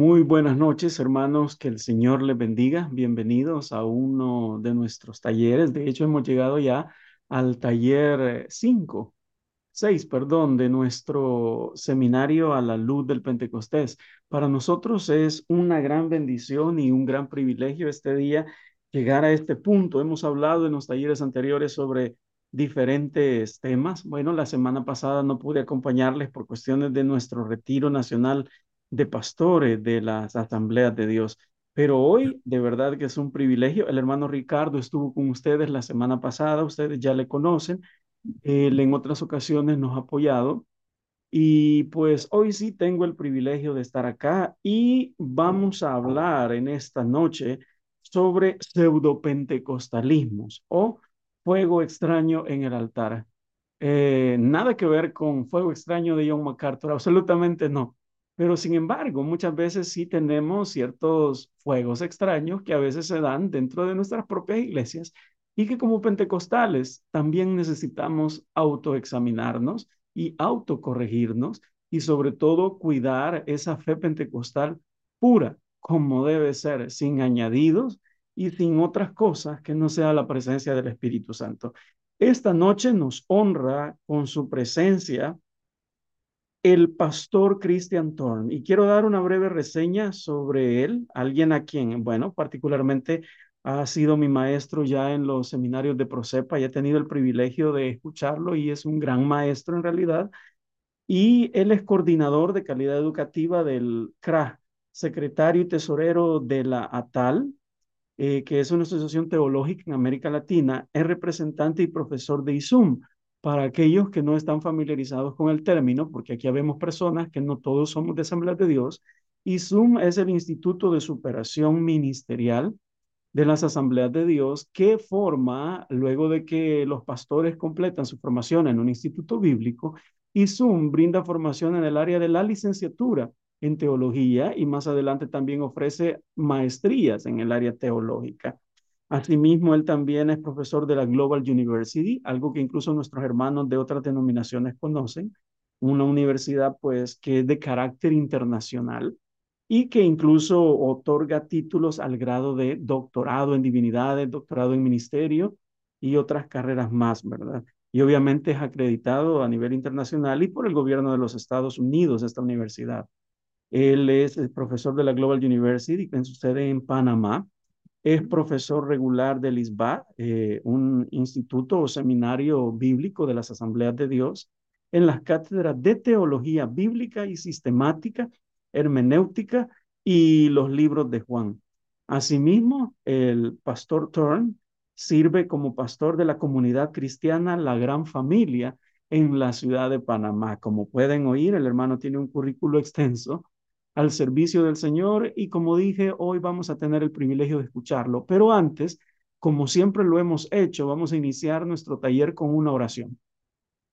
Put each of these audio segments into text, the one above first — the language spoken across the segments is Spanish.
Muy buenas noches, hermanos. Que el Señor les bendiga. Bienvenidos a uno de nuestros talleres. De hecho, hemos llegado ya al taller 5, 6, perdón, de nuestro seminario a la luz del Pentecostés. Para nosotros es una gran bendición y un gran privilegio este día llegar a este punto. Hemos hablado en los talleres anteriores sobre diferentes temas. Bueno, la semana pasada no pude acompañarles por cuestiones de nuestro retiro nacional de pastores de las asambleas de Dios. Pero hoy, de verdad que es un privilegio. El hermano Ricardo estuvo con ustedes la semana pasada, ustedes ya le conocen. Él en otras ocasiones nos ha apoyado. Y pues hoy sí tengo el privilegio de estar acá y vamos a hablar en esta noche sobre pseudopentecostalismos o fuego extraño en el altar. Eh, nada que ver con fuego extraño de John MacArthur, absolutamente no. Pero sin embargo, muchas veces sí tenemos ciertos fuegos extraños que a veces se dan dentro de nuestras propias iglesias y que como pentecostales también necesitamos autoexaminarnos y autocorregirnos y sobre todo cuidar esa fe pentecostal pura como debe ser, sin añadidos y sin otras cosas que no sea la presencia del Espíritu Santo. Esta noche nos honra con su presencia el pastor Christian Thorne. Y quiero dar una breve reseña sobre él, alguien a quien, bueno, particularmente ha sido mi maestro ya en los seminarios de Procepa y he tenido el privilegio de escucharlo y es un gran maestro en realidad. Y él es coordinador de calidad educativa del CRA, secretario y tesorero de la ATAL, eh, que es una asociación teológica en América Latina, es representante y profesor de ISUM, para aquellos que no están familiarizados con el término, porque aquí vemos personas que no todos somos de Asamblea de Dios, y SUM es el Instituto de Superación Ministerial de las Asambleas de Dios que forma, luego de que los pastores completan su formación en un instituto bíblico, y SUM brinda formación en el área de la licenciatura en teología y más adelante también ofrece maestrías en el área teológica. Asimismo, él también es profesor de la Global University, algo que incluso nuestros hermanos de otras denominaciones conocen, una universidad pues que es de carácter internacional y que incluso otorga títulos al grado de doctorado en divinidades, doctorado en ministerio y otras carreras más, ¿verdad? Y obviamente es acreditado a nivel internacional y por el gobierno de los Estados Unidos esta universidad. Él es el profesor de la Global University, que sucede en Panamá, es profesor regular del ISBA, eh, un instituto o seminario bíblico de las Asambleas de Dios, en las cátedras de teología bíblica y sistemática, hermenéutica y los libros de Juan. Asimismo, el pastor Turn sirve como pastor de la comunidad cristiana La Gran Familia en la ciudad de Panamá. Como pueden oír, el hermano tiene un currículo extenso al servicio del Señor y como dije, hoy vamos a tener el privilegio de escucharlo. Pero antes, como siempre lo hemos hecho, vamos a iniciar nuestro taller con una oración,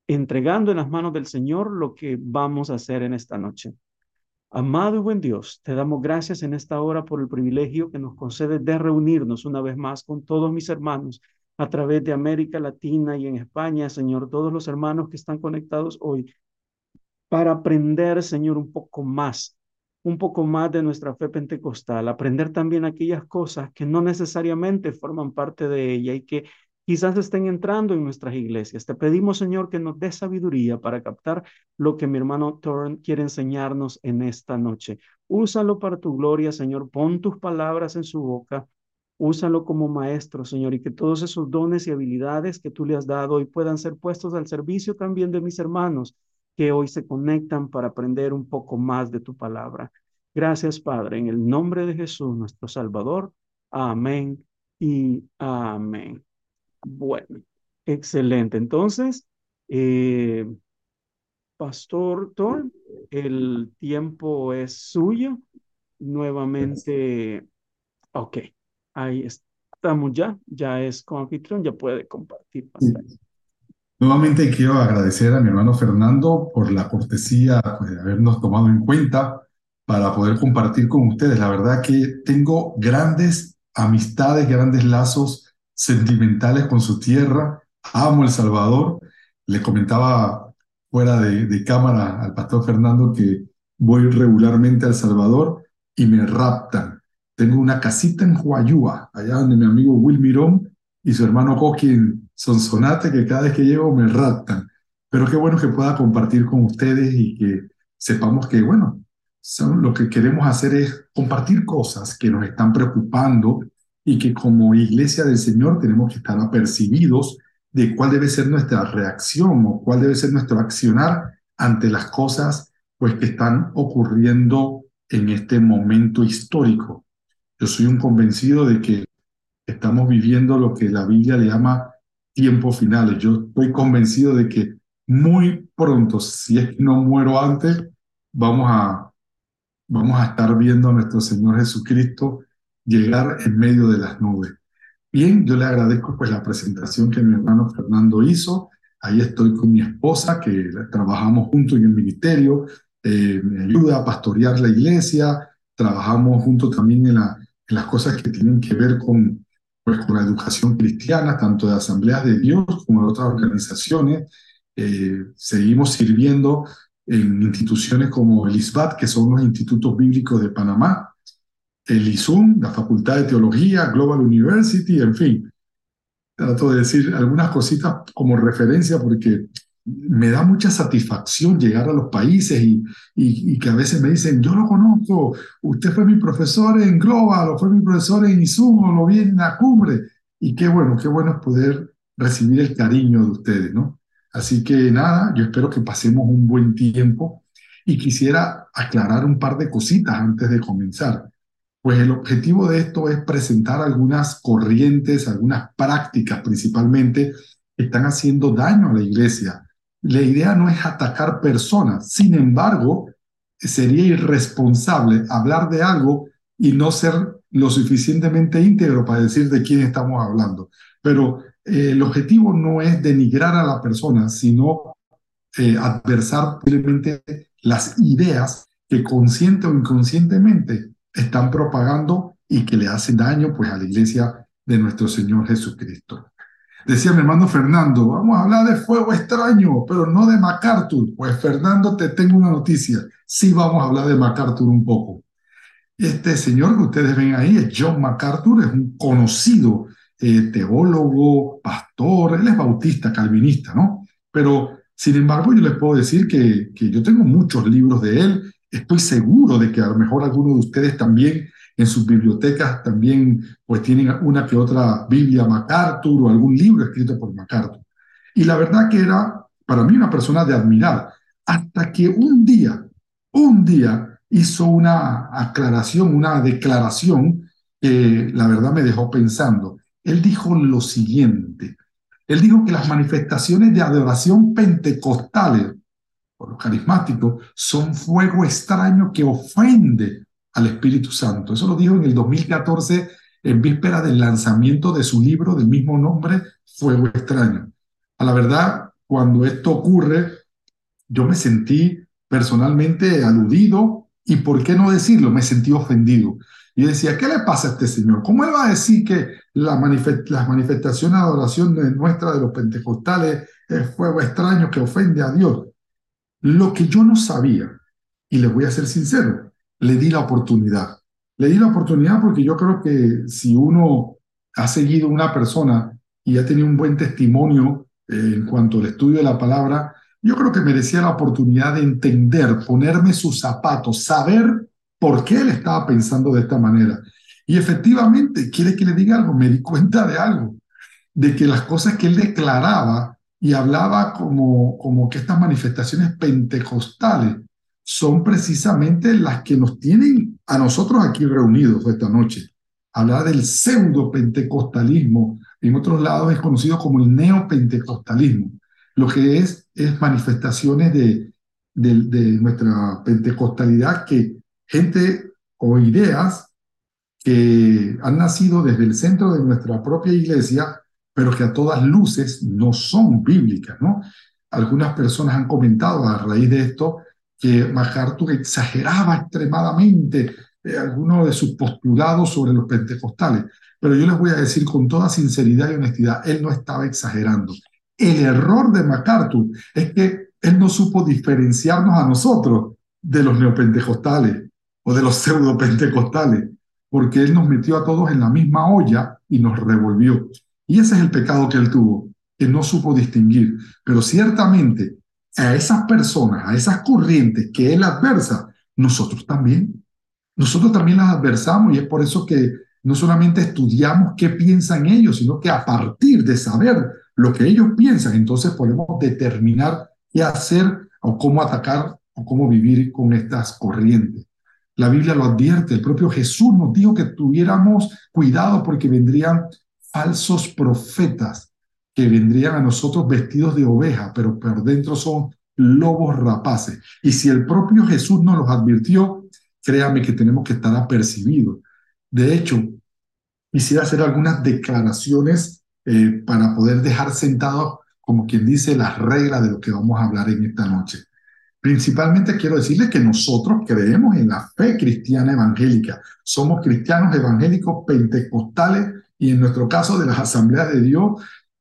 entregando en las manos del Señor lo que vamos a hacer en esta noche. Amado y buen Dios, te damos gracias en esta hora por el privilegio que nos concede de reunirnos una vez más con todos mis hermanos a través de América Latina y en España, Señor, todos los hermanos que están conectados hoy, para aprender, Señor, un poco más un poco más de nuestra fe pentecostal, aprender también aquellas cosas que no necesariamente forman parte de ella y que quizás estén entrando en nuestras iglesias. Te pedimos, Señor, que nos dé sabiduría para captar lo que mi hermano Torn quiere enseñarnos en esta noche. Úsalo para tu gloria, Señor. Pon tus palabras en su boca. Úsalo como maestro, Señor, y que todos esos dones y habilidades que tú le has dado hoy puedan ser puestos al servicio también de mis hermanos que hoy se conectan para aprender un poco más de tu palabra. Gracias, Padre, en el nombre de Jesús, nuestro Salvador. Amén y amén. Bueno, excelente. Entonces, eh, Pastor Thor, el tiempo es suyo. Nuevamente, ok, ahí estamos ya, ya es con anfitrión, ya puede compartir Nuevamente quiero agradecer a mi hermano Fernando por la cortesía pues, de habernos tomado en cuenta para poder compartir con ustedes. La verdad que tengo grandes amistades, grandes lazos sentimentales con su tierra. Amo El Salvador. Le comentaba fuera de, de cámara al pastor Fernando que voy regularmente a El Salvador y me raptan. Tengo una casita en Huayúa, allá donde mi amigo Will Mirón y su hermano Coquín Sonsonate, que cada vez que llego me raptan. Pero qué bueno que pueda compartir con ustedes y que sepamos que, bueno, lo que queremos hacer es compartir cosas que nos están preocupando y que como iglesia del Señor tenemos que estar apercibidos de cuál debe ser nuestra reacción o cuál debe ser nuestro accionar ante las cosas pues que están ocurriendo en este momento histórico. Yo soy un convencido de que estamos viviendo lo que la Biblia le llama tiempos finales. Yo estoy convencido de que muy pronto, si es que no muero antes, vamos a, vamos a estar viendo a nuestro Señor Jesucristo llegar en medio de las nubes. Bien, yo le agradezco pues la presentación que mi hermano Fernando hizo. Ahí estoy con mi esposa, que trabajamos juntos en el ministerio, eh, me ayuda a pastorear la iglesia, trabajamos juntos también en, la, en las cosas que tienen que ver con, pues, con la educación cristiana, tanto de asambleas de Dios como de otras organizaciones. Eh, seguimos sirviendo en instituciones como el ISBAT, que son los institutos bíblicos de Panamá, el ISUM, la Facultad de Teología, Global University, en fin. Trato de decir algunas cositas como referencia porque me da mucha satisfacción llegar a los países y, y, que a veces me dicen, yo lo conozco, usted fue mi profesor en Global o fue mi profesor en ISUM o lo vi en la cumbre. Y qué bueno, qué bueno es poder recibir el cariño de ustedes, ¿no? Así que nada, yo espero que pasemos un buen tiempo y quisiera aclarar un par de cositas antes de comenzar. Pues el objetivo de esto es presentar algunas corrientes, algunas prácticas principalmente que están haciendo daño a la iglesia. La idea no es atacar personas, sin embargo, sería irresponsable hablar de algo y no ser lo suficientemente íntegro para decir de quién estamos hablando. Pero eh, el objetivo no es denigrar a la persona, sino eh, adversar posiblemente las ideas que consciente o inconscientemente están propagando y que le hacen daño pues a la iglesia de nuestro Señor Jesucristo. Decía mi hermano Fernando, vamos a hablar de fuego extraño, pero no de MacArthur. Pues Fernando, te tengo una noticia. Sí vamos a hablar de MacArthur un poco. Este señor que ustedes ven ahí es John MacArthur, es un conocido eh, teólogo, pastor, él es bautista, calvinista, ¿no? Pero, sin embargo, yo les puedo decir que, que yo tengo muchos libros de él, estoy seguro de que a lo mejor algunos de ustedes también en sus bibliotecas también pues tienen una que otra Biblia MacArthur o algún libro escrito por MacArthur. Y la verdad que era para mí una persona de admirar, hasta que un día, un día hizo una aclaración, una declaración que la verdad me dejó pensando. Él dijo lo siguiente, él dijo que las manifestaciones de adoración pentecostales o los carismáticos son fuego extraño que ofende al Espíritu Santo. Eso lo dijo en el 2014, en víspera del lanzamiento de su libro del mismo nombre, Fuego extraño. A la verdad, cuando esto ocurre, yo me sentí personalmente aludido y, ¿por qué no decirlo? Me sentí ofendido. Y decía, ¿qué le pasa a este señor? ¿Cómo él va a decir que la las manifestaciones de adoración nuestra de los pentecostales es fuego extraño que ofende a Dios? Lo que yo no sabía, y les voy a ser sincero, le di la oportunidad. Le di la oportunidad porque yo creo que si uno ha seguido una persona y ha tenido un buen testimonio eh, en cuanto al estudio de la palabra, yo creo que merecía la oportunidad de entender, ponerme sus zapatos, saber por qué él estaba pensando de esta manera. Y efectivamente, quiere que le diga algo, me di cuenta de algo, de que las cosas que él declaraba y hablaba como, como que estas manifestaciones pentecostales son precisamente las que nos tienen a nosotros aquí reunidos esta noche. Hablar del pseudo pentecostalismo, en otros lados es conocido como el neopentecostalismo, lo que es, es manifestaciones de, de, de nuestra pentecostalidad que gente o ideas que han nacido desde el centro de nuestra propia iglesia pero que a todas luces no son bíblicas, ¿no? Algunas personas han comentado a raíz de esto que MacArthur exageraba extremadamente eh, algunos de sus postulados sobre los pentecostales, pero yo les voy a decir con toda sinceridad y honestidad, él no estaba exagerando. El error de MacArthur es que él no supo diferenciarnos a nosotros de los neopentecostales o de los pseudo pentecostales, porque Él nos metió a todos en la misma olla y nos revolvió. Y ese es el pecado que Él tuvo, que no supo distinguir. Pero ciertamente a esas personas, a esas corrientes que Él adversa, nosotros también. Nosotros también las adversamos y es por eso que no solamente estudiamos qué piensan ellos, sino que a partir de saber lo que ellos piensan, entonces podemos determinar qué hacer o cómo atacar o cómo vivir con estas corrientes. La Biblia lo advierte, el propio Jesús nos dijo que tuviéramos cuidado porque vendrían falsos profetas que vendrían a nosotros vestidos de oveja, pero por dentro son lobos rapaces. Y si el propio Jesús nos los advirtió, créame que tenemos que estar apercibidos. De hecho, quisiera hacer algunas declaraciones eh, para poder dejar sentados, como quien dice, las reglas de lo que vamos a hablar en esta noche. Principalmente quiero decirles que nosotros creemos en la fe cristiana evangélica. Somos cristianos evangélicos pentecostales y en nuestro caso de las asambleas de Dios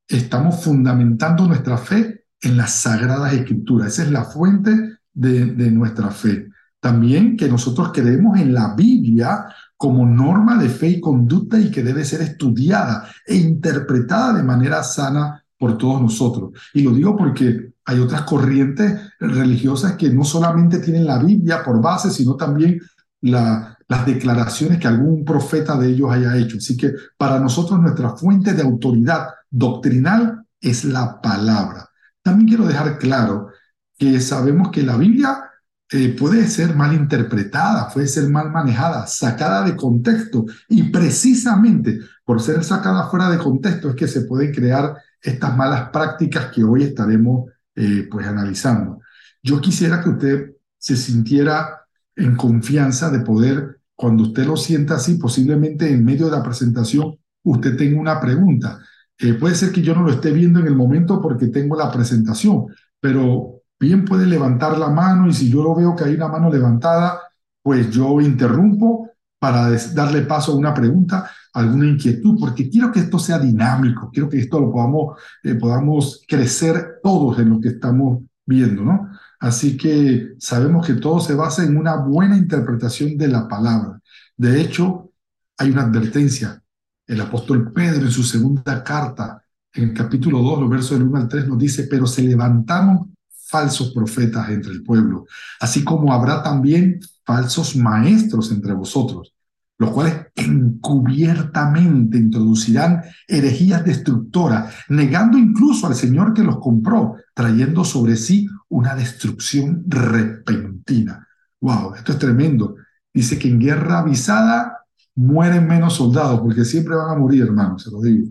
estamos fundamentando nuestra fe en las sagradas escrituras. Esa es la fuente de, nuestra fe. También que nosotros creemos en la Biblia como norma de fe y conducta y que debe ser estudiada e interpretada de manera sana por todos nosotros. Y lo digo porque hay otras corrientes religiosas que no solamente tienen la Biblia por base, sino también la, las declaraciones que algún profeta de ellos haya hecho. Así que para nosotros nuestra fuente de autoridad doctrinal es la palabra. También quiero dejar claro que sabemos que la Biblia eh, puede ser mal interpretada, puede ser mal manejada, sacada de contexto y precisamente por ser sacada fuera de contexto es que se pueden crear estas malas prácticas que hoy estaremos eh, pues analizando. Yo quisiera que usted se sintiera en confianza de poder, cuando usted lo sienta así, posiblemente en medio de la presentación, usted tenga una pregunta. Eh, puede ser que yo no lo esté viendo en el momento porque tengo la presentación, pero bien puede levantar la mano y si yo lo veo que hay una mano levantada, pues yo interrumpo para darle paso a una pregunta, alguna inquietud, porque quiero que esto sea dinámico, quiero que esto lo podamos, eh, podamos crecer todos en lo que estamos viendo, ¿no? Así que sabemos que todo se basa en una buena interpretación de la palabra. De hecho, hay una advertencia. El apóstol Pedro en su segunda carta, en el capítulo 2, los versos del 1 al 3, nos dice, pero se levantaron falsos profetas entre el pueblo, así como habrá también falsos maestros entre vosotros, los cuales encubiertamente introducirán herejías destructoras, negando incluso al Señor que los compró, trayendo sobre sí una destrucción repentina. Wow, esto es tremendo. Dice que en guerra avisada mueren menos soldados, porque siempre van a morir, hermanos, se lo digo.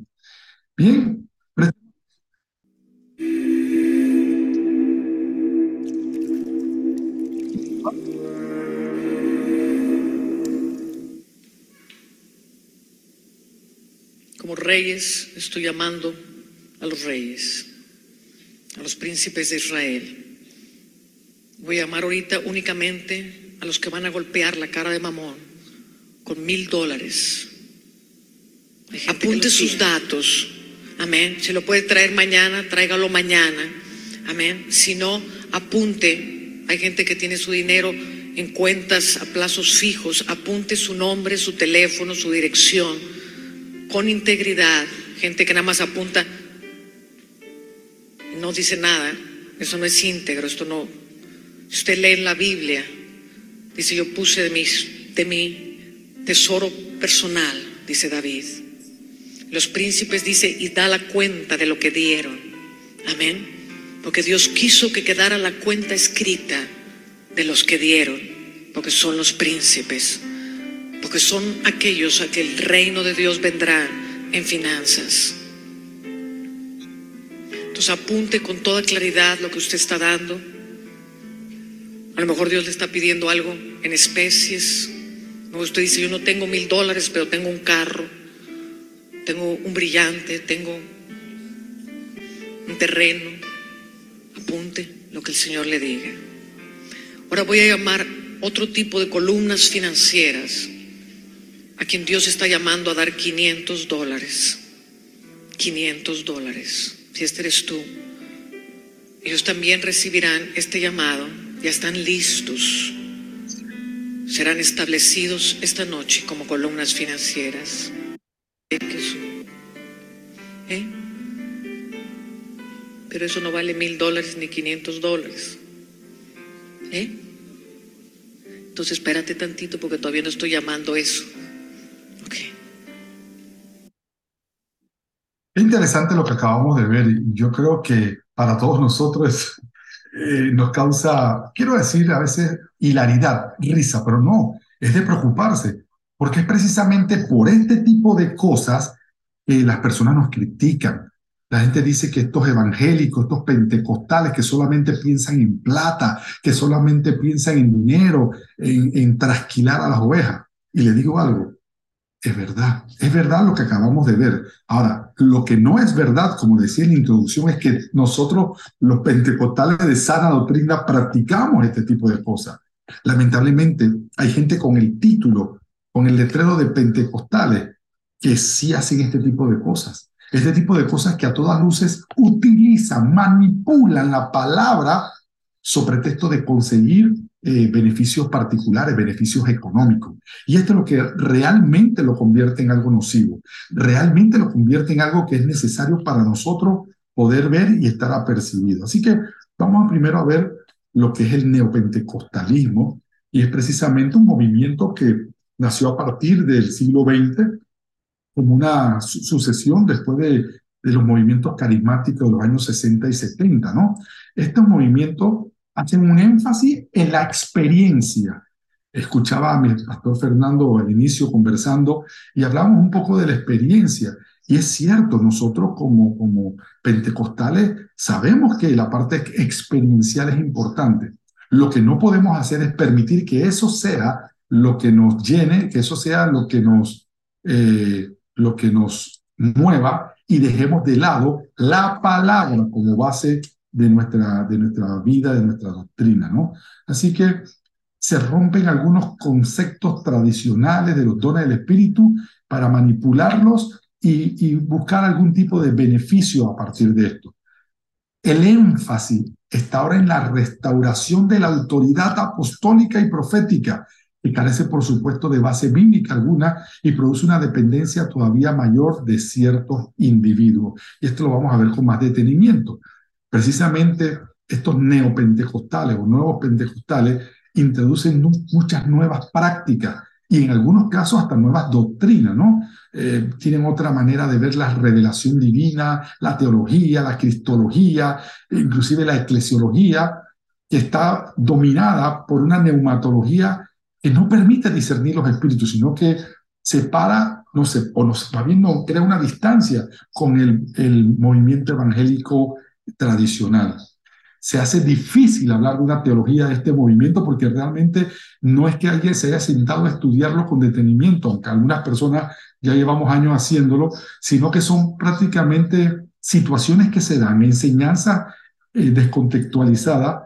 Bien, Como reyes estoy llamando a los reyes, a los príncipes de Israel. Voy a llamar ahorita únicamente a los que van a golpear la cara de Mamón con mil dólares. Apunte sus datos. Amén. Si lo puede traer mañana, tráigalo mañana. Amén. Si no, apunte. Hay gente que tiene su dinero en cuentas a plazos fijos. Apunte su nombre, su teléfono, su dirección con integridad, gente que nada más apunta, no dice nada, eso no es íntegro, esto no. Si usted lee en la Biblia, dice yo puse de, mis, de mi tesoro personal, dice David. Los príncipes dice y da la cuenta de lo que dieron. Amén. Porque Dios quiso que quedara la cuenta escrita de los que dieron, porque son los príncipes porque son aquellos a que el reino de Dios vendrá en finanzas. Entonces apunte con toda claridad lo que usted está dando. A lo mejor Dios le está pidiendo algo en especies. Usted dice, yo no tengo mil dólares, pero tengo un carro, tengo un brillante, tengo un terreno. Apunte lo que el Señor le diga. Ahora voy a llamar otro tipo de columnas financieras a quien Dios está llamando a dar 500 dólares. 500 dólares. Si este eres tú. Ellos también recibirán este llamado. Ya están listos. Serán establecidos esta noche como columnas financieras. ¿Eh? Pero eso no vale mil dólares ni quinientos dólares. ¿Eh? Entonces espérate tantito porque todavía no estoy llamando eso. Okay. Es interesante lo que acabamos de ver. Yo creo que para todos nosotros eh, nos causa, quiero decir, a veces hilaridad, risa, pero no, es de preocuparse, porque es precisamente por este tipo de cosas que las personas nos critican. La gente dice que estos evangélicos, estos pentecostales que solamente piensan en plata, que solamente piensan en dinero, en, en trasquilar a las ovejas. Y le digo algo, es verdad, es verdad lo que acabamos de ver. Ahora, lo que no es verdad, como decía en la introducción, es que nosotros, los pentecostales de sana doctrina, practicamos este tipo de cosas. Lamentablemente, hay gente con el título, con el letrero de pentecostales, que sí hacen este tipo de cosas. Este tipo de cosas que a todas luces utilizan, manipulan la palabra sobre texto de conseguir eh, beneficios particulares, beneficios económicos. Y esto es lo que realmente lo convierte en algo nocivo, realmente lo convierte en algo que es necesario para nosotros poder ver y estar apercibido. Así que vamos primero a ver lo que es el neopentecostalismo, y es precisamente un movimiento que nació a partir del siglo XX como una sucesión después de, de los movimientos carismáticos de los años 60 y 70, ¿no? Estos movimientos hacen un énfasis en la experiencia. Escuchaba a mi pastor Fernando al inicio conversando y hablamos un poco de la experiencia. Y es cierto, nosotros como, como pentecostales sabemos que la parte experiencial es importante. Lo que no podemos hacer es permitir que eso sea lo que nos llene, que eso sea lo que nos, eh, lo que nos mueva y dejemos de lado la palabra como base de nuestra, de nuestra vida, de nuestra doctrina, ¿no? Así que se rompen algunos conceptos tradicionales de los dones del Espíritu para manipularlos y, y buscar algún tipo de beneficio a partir de esto. El énfasis está ahora en la restauración de la autoridad apostólica y profética, que carece, por supuesto, de base bíblica alguna y produce una dependencia todavía mayor de ciertos individuos. Y esto lo vamos a ver con más detenimiento. Precisamente estos neopentecostales o nuevos pentecostales introducen muchas nuevas prácticas y en algunos casos hasta nuevas doctrinas, ¿no? Eh, tienen otra manera de ver la revelación divina, la teología, la cristología, inclusive la eclesiología, que está dominada por una neumatología que no permite discernir los espíritus, sino que separa, no sé, o nos, más bien no, crea una distancia con el, el movimiento evangélico tradicional. Se hace difícil hablar de una teología de este movimiento porque realmente no es que alguien se haya sentado a estudiarlo con detenimiento, aunque algunas personas ya llevamos años haciéndolo, sino que son prácticamente situaciones que se dan, enseñanzas eh, descontextualizadas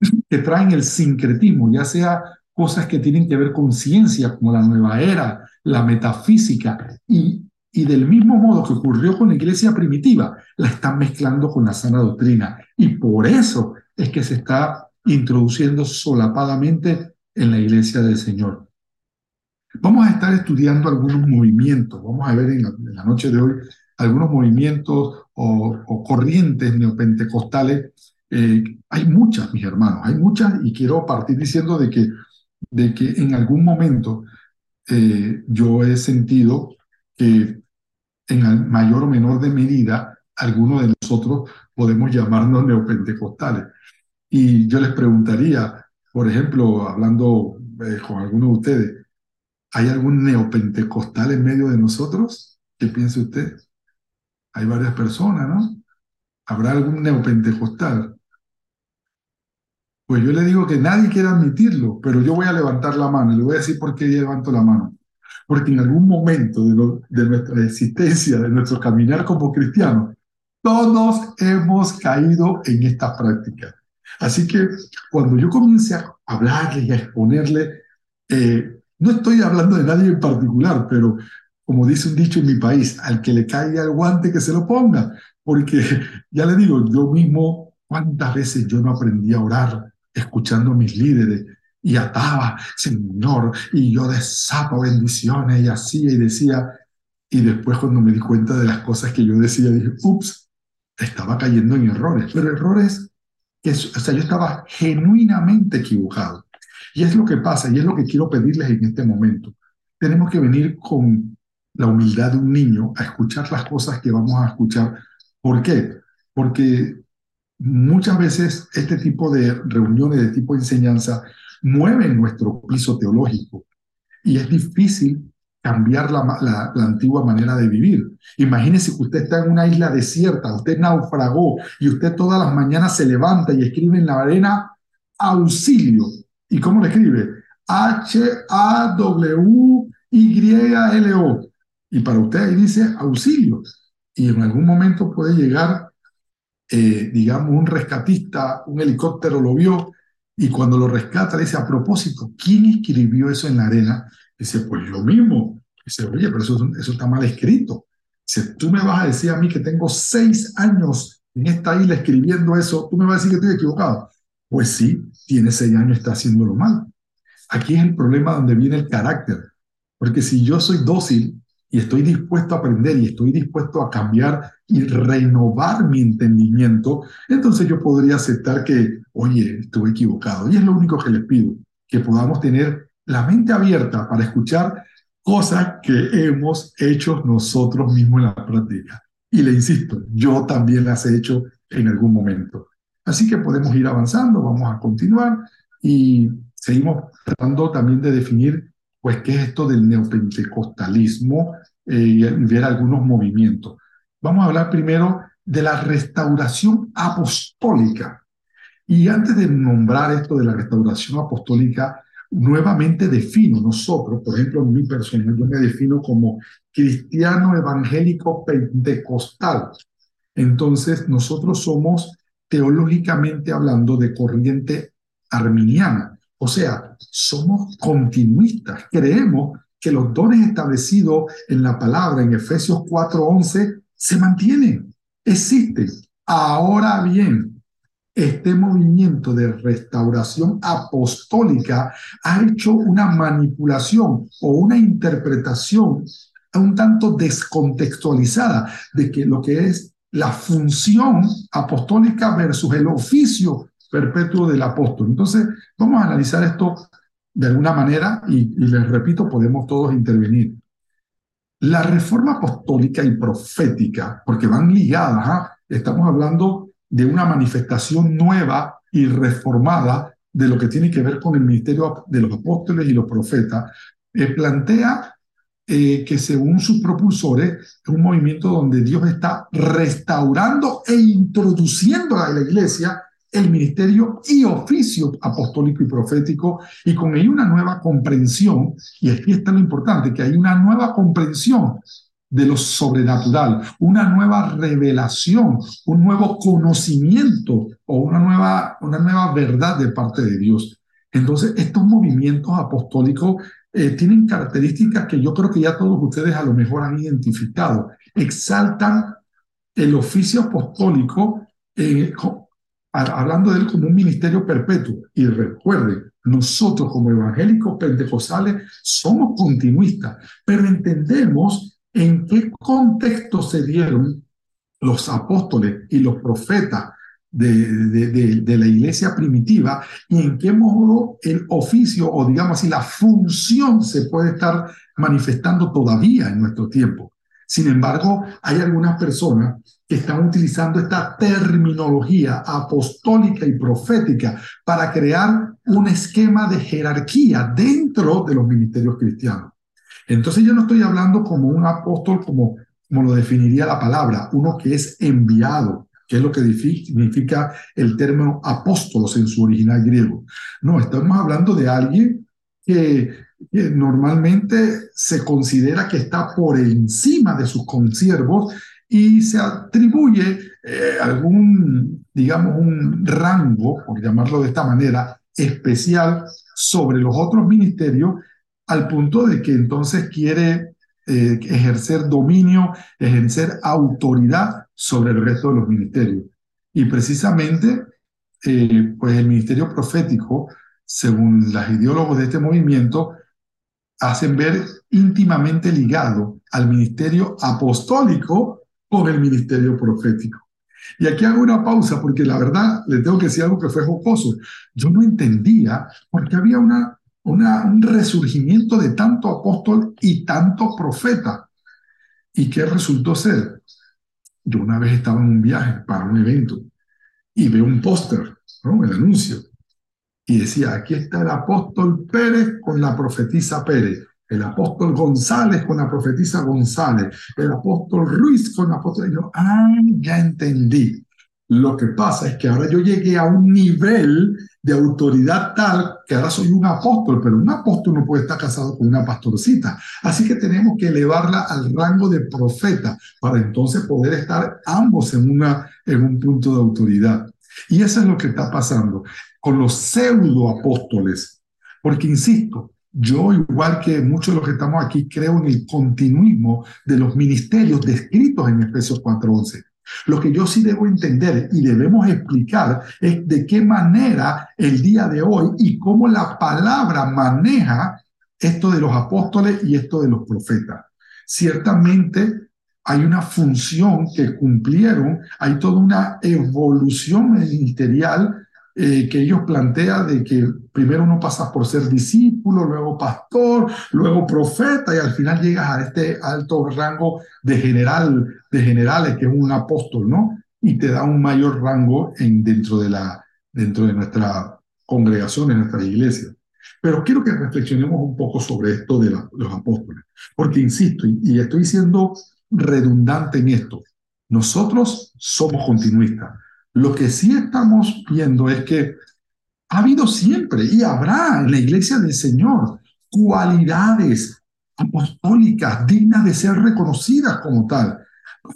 que traen el sincretismo, ya sea cosas que tienen que ver con ciencia, como la nueva era, la metafísica, y y del mismo modo que ocurrió con la iglesia primitiva, la están mezclando con la sana doctrina. Y por eso es que se está introduciendo solapadamente en la iglesia del Señor. Vamos a estar estudiando algunos movimientos, vamos a ver en la, noche de hoy algunos movimientos o, corrientes neopentecostales. Eh, hay muchas, mis hermanos, hay muchas y quiero partir diciendo de que, de que en algún momento eh, yo he sentido que en mayor o menor de medida, algunos de nosotros podemos llamarnos neopentecostales. Y yo les preguntaría, por ejemplo, hablando eh, con alguno de ustedes, ¿hay algún neopentecostal en medio de nosotros? ¿Qué piensa usted? Hay varias personas, ¿no? ¿Habrá algún neopentecostal? Pues yo le digo que nadie quiere admitirlo, pero yo voy a levantar la mano y le voy a decir por qué levanto la mano porque en algún momento de, nuestra existencia, de nuestro caminar como cristianos, todos hemos caído en esta práctica. Así que cuando yo comience a hablarle y a exponerle, eh, no estoy hablando de nadie en particular, pero como dice un dicho en mi país, al que le caiga el guante que se lo ponga, porque ya le digo, yo mismo, cuántas veces yo no aprendí a orar escuchando a mis líderes, y ataba, Señor, y yo desato bendiciones y hacía y decía. Y después cuando me di cuenta de las cosas que yo decía, dije, ups, estaba cayendo en errores, pero errores que, o sea, yo estaba genuinamente equivocado. Y es lo que pasa, y es lo que quiero pedirles en este momento. Tenemos que venir con la humildad de un niño a escuchar las cosas que vamos a escuchar. ¿Por qué? Porque muchas veces este tipo de reuniones, de tipo de enseñanza, mueven nuestro piso teológico y es difícil cambiar la, antigua manera de vivir. Imagínese que usted está en una isla desierta, usted naufragó y usted todas las mañanas se levanta y escribe en la arena auxilio. ¿Y cómo le escribe? H-A-W-Y-L-O. Y para usted ahí dice auxilio. Y en algún momento puede llegar, eh, digamos, un rescatista, un helicóptero lo vio y cuando lo rescata le dice, a propósito, ¿quién escribió eso en la arena? Dice, pues yo mismo. Dice, oye, pero eso, eso está mal escrito. Dice, tú me vas a decir a mí que tengo seis años en esta isla escribiendo eso, tú me vas a decir que estoy equivocado. Pues sí, tiene seis años, está haciéndolo mal. Aquí es el problema donde viene el carácter. Porque si yo soy dócil y estoy dispuesto a aprender y estoy dispuesto a cambiar y renovar mi entendimiento, entonces yo podría aceptar que, oye, estuve equivocado. Y es lo único que les pido, que podamos tener la mente abierta para escuchar cosas que hemos hecho nosotros mismos en la práctica. Y le insisto, yo también las he hecho en algún momento. Así que podemos ir avanzando, vamos a continuar y seguimos tratando también de definir pues qué es esto del neopentecostalismo eh, y ver algunos movimientos. Vamos a hablar primero de la restauración apostólica. Y antes de nombrar esto de la restauración apostólica, nuevamente defino nosotros, por ejemplo, en mi persona, yo me defino como cristiano evangélico pentecostal. Entonces, nosotros somos teológicamente hablando de corriente arminiana, o sea, somos continuistas, creemos que los dones establecidos en la palabra en Efesios 4:11 se mantienen, existen. Ahora bien, este movimiento de restauración apostólica ha hecho una manipulación o una interpretación un tanto descontextualizada de que lo que es la función apostólica versus el oficio perpetuo del apóstol. Entonces, vamos a analizar esto de alguna manera y, y les repito, podemos todos intervenir. La reforma apostólica y profética, porque van ligadas, ¿ah? estamos hablando de una manifestación nueva y reformada de lo que tiene que ver con el ministerio de los apóstoles y los profetas, eh, plantea eh, que según sus propulsores es un movimiento donde Dios está restaurando e introduciendo a la iglesia el ministerio y oficio apostólico y profético, y con ello una nueva comprensión, y aquí está lo importante, que hay una nueva comprensión de lo sobrenatural, una nueva revelación, un nuevo conocimiento o una nueva, una nueva verdad de parte de Dios. Entonces, estos movimientos apostólicos eh, tienen características que yo creo que ya todos ustedes a lo mejor han identificado. Exaltan el oficio apostólico, eh, hablando de él como un ministerio perpetuo. Y recuerden, nosotros como evangélicos pentecostales somos continuistas, pero entendemos en qué contexto se dieron los apóstoles y los profetas de, de, de, la iglesia primitiva y en qué modo el oficio o digamos así la función se puede estar manifestando todavía en nuestro tiempo. Sin embargo, hay algunas personas que están utilizando esta terminología apostólica y profética para crear un esquema de jerarquía dentro de los ministerios cristianos. Entonces yo no estoy hablando como un apóstol, como, como lo definiría la palabra, uno que es enviado, que es lo que significa el término apóstolos en su original griego. No, estamos hablando de alguien que, normalmente se considera que está por encima de sus consiervos y se atribuye eh, algún, digamos, un rango, por llamarlo de esta manera, especial sobre los otros ministerios al punto de que entonces quiere eh, ejercer dominio, ejercer autoridad sobre el resto de los ministerios. Y precisamente, eh, pues el ministerio profético según los ideólogos de este movimiento, hacen ver íntimamente ligado al ministerio apostólico con el ministerio profético. Y aquí hago una pausa porque la verdad le tengo que decir algo que fue jocoso. Yo no entendía porque había una, un resurgimiento de tanto apóstol y tanto profeta. ¿Y qué resultó ser? Yo una vez estaba en un viaje para un evento y veo un póster, el anuncio, y decía, aquí está el apóstol Pérez con la profetisa Pérez, el apóstol González con la profetisa González, el apóstol Ruiz con la apóstol... Yo, ah, ya entendí. Lo que pasa es que ahora yo llegué a un nivel de autoridad tal que ahora soy un apóstol, pero un apóstol no puede estar casado con una pastorcita. Así que tenemos que elevarla al rango de profeta para entonces poder estar ambos en, una, en un punto de autoridad. Y eso es lo que está pasando con los pseudo apóstoles. Porque, insisto, yo, igual que muchos de los que estamos aquí, creo en el continuismo de los ministerios descritos en Efesios 4.11. Lo que yo sí debo entender y debemos explicar es de qué manera el día de hoy y cómo la palabra maneja esto de los apóstoles y esto de los profetas. Ciertamente hay una función que cumplieron, hay toda una evolución ministerial eh, que ellos plantean de que primero uno pasa por ser discípulo, luego pastor, luego profeta y al final llegas a este alto rango de general, de generales, que es un apóstol, ¿no? Y te da un mayor rango en, dentro, de la, dentro de nuestra congregación, en nuestra iglesia. Pero quiero que reflexionemos un poco sobre esto de, los apóstoles, porque insisto, y estoy siendo redundante en esto. Nosotros somos continuistas. Lo que sí estamos viendo es que ha habido siempre y habrá en la iglesia del Señor cualidades apostólicas dignas de ser reconocidas como tal.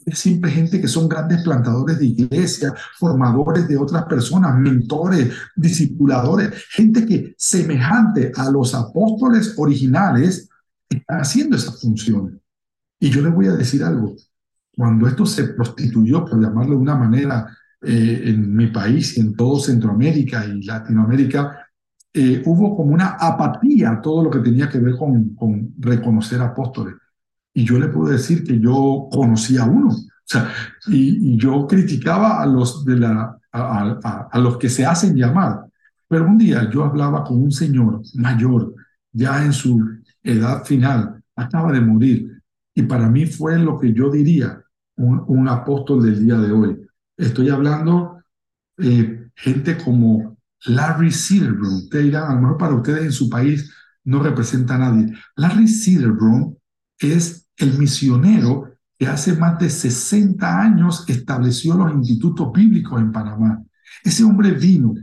Es siempre gente que son grandes plantadores de iglesia, formadores de otras personas, mentores, discipuladores, gente que semejante a los apóstoles originales están haciendo esas funciones. Y yo les voy a decir algo, cuando esto se prostituyó, por llamarlo de una manera, eh, en mi país y en todo Centroamérica y Latinoamérica, eh, hubo como una apatía a todo lo que tenía que ver con, con reconocer apóstoles. Y yo le puedo decir que yo conocía a uno, o sea, y, y yo criticaba a los, de la, a, a, a los que se hacen llamar. Pero un día yo hablaba con un señor mayor, ya en su edad final, acaba de morir, y para mí fue lo que yo diría un, un apóstol del día de hoy. Estoy hablando eh, gente como Larry Silverbrun. Ustedes dirán, a lo mejor para ustedes en su país no representa a nadie. Larry Silverbrun es el misionero que hace más de 60 años estableció los institutos bíblicos en Panamá. Ese hombre vino,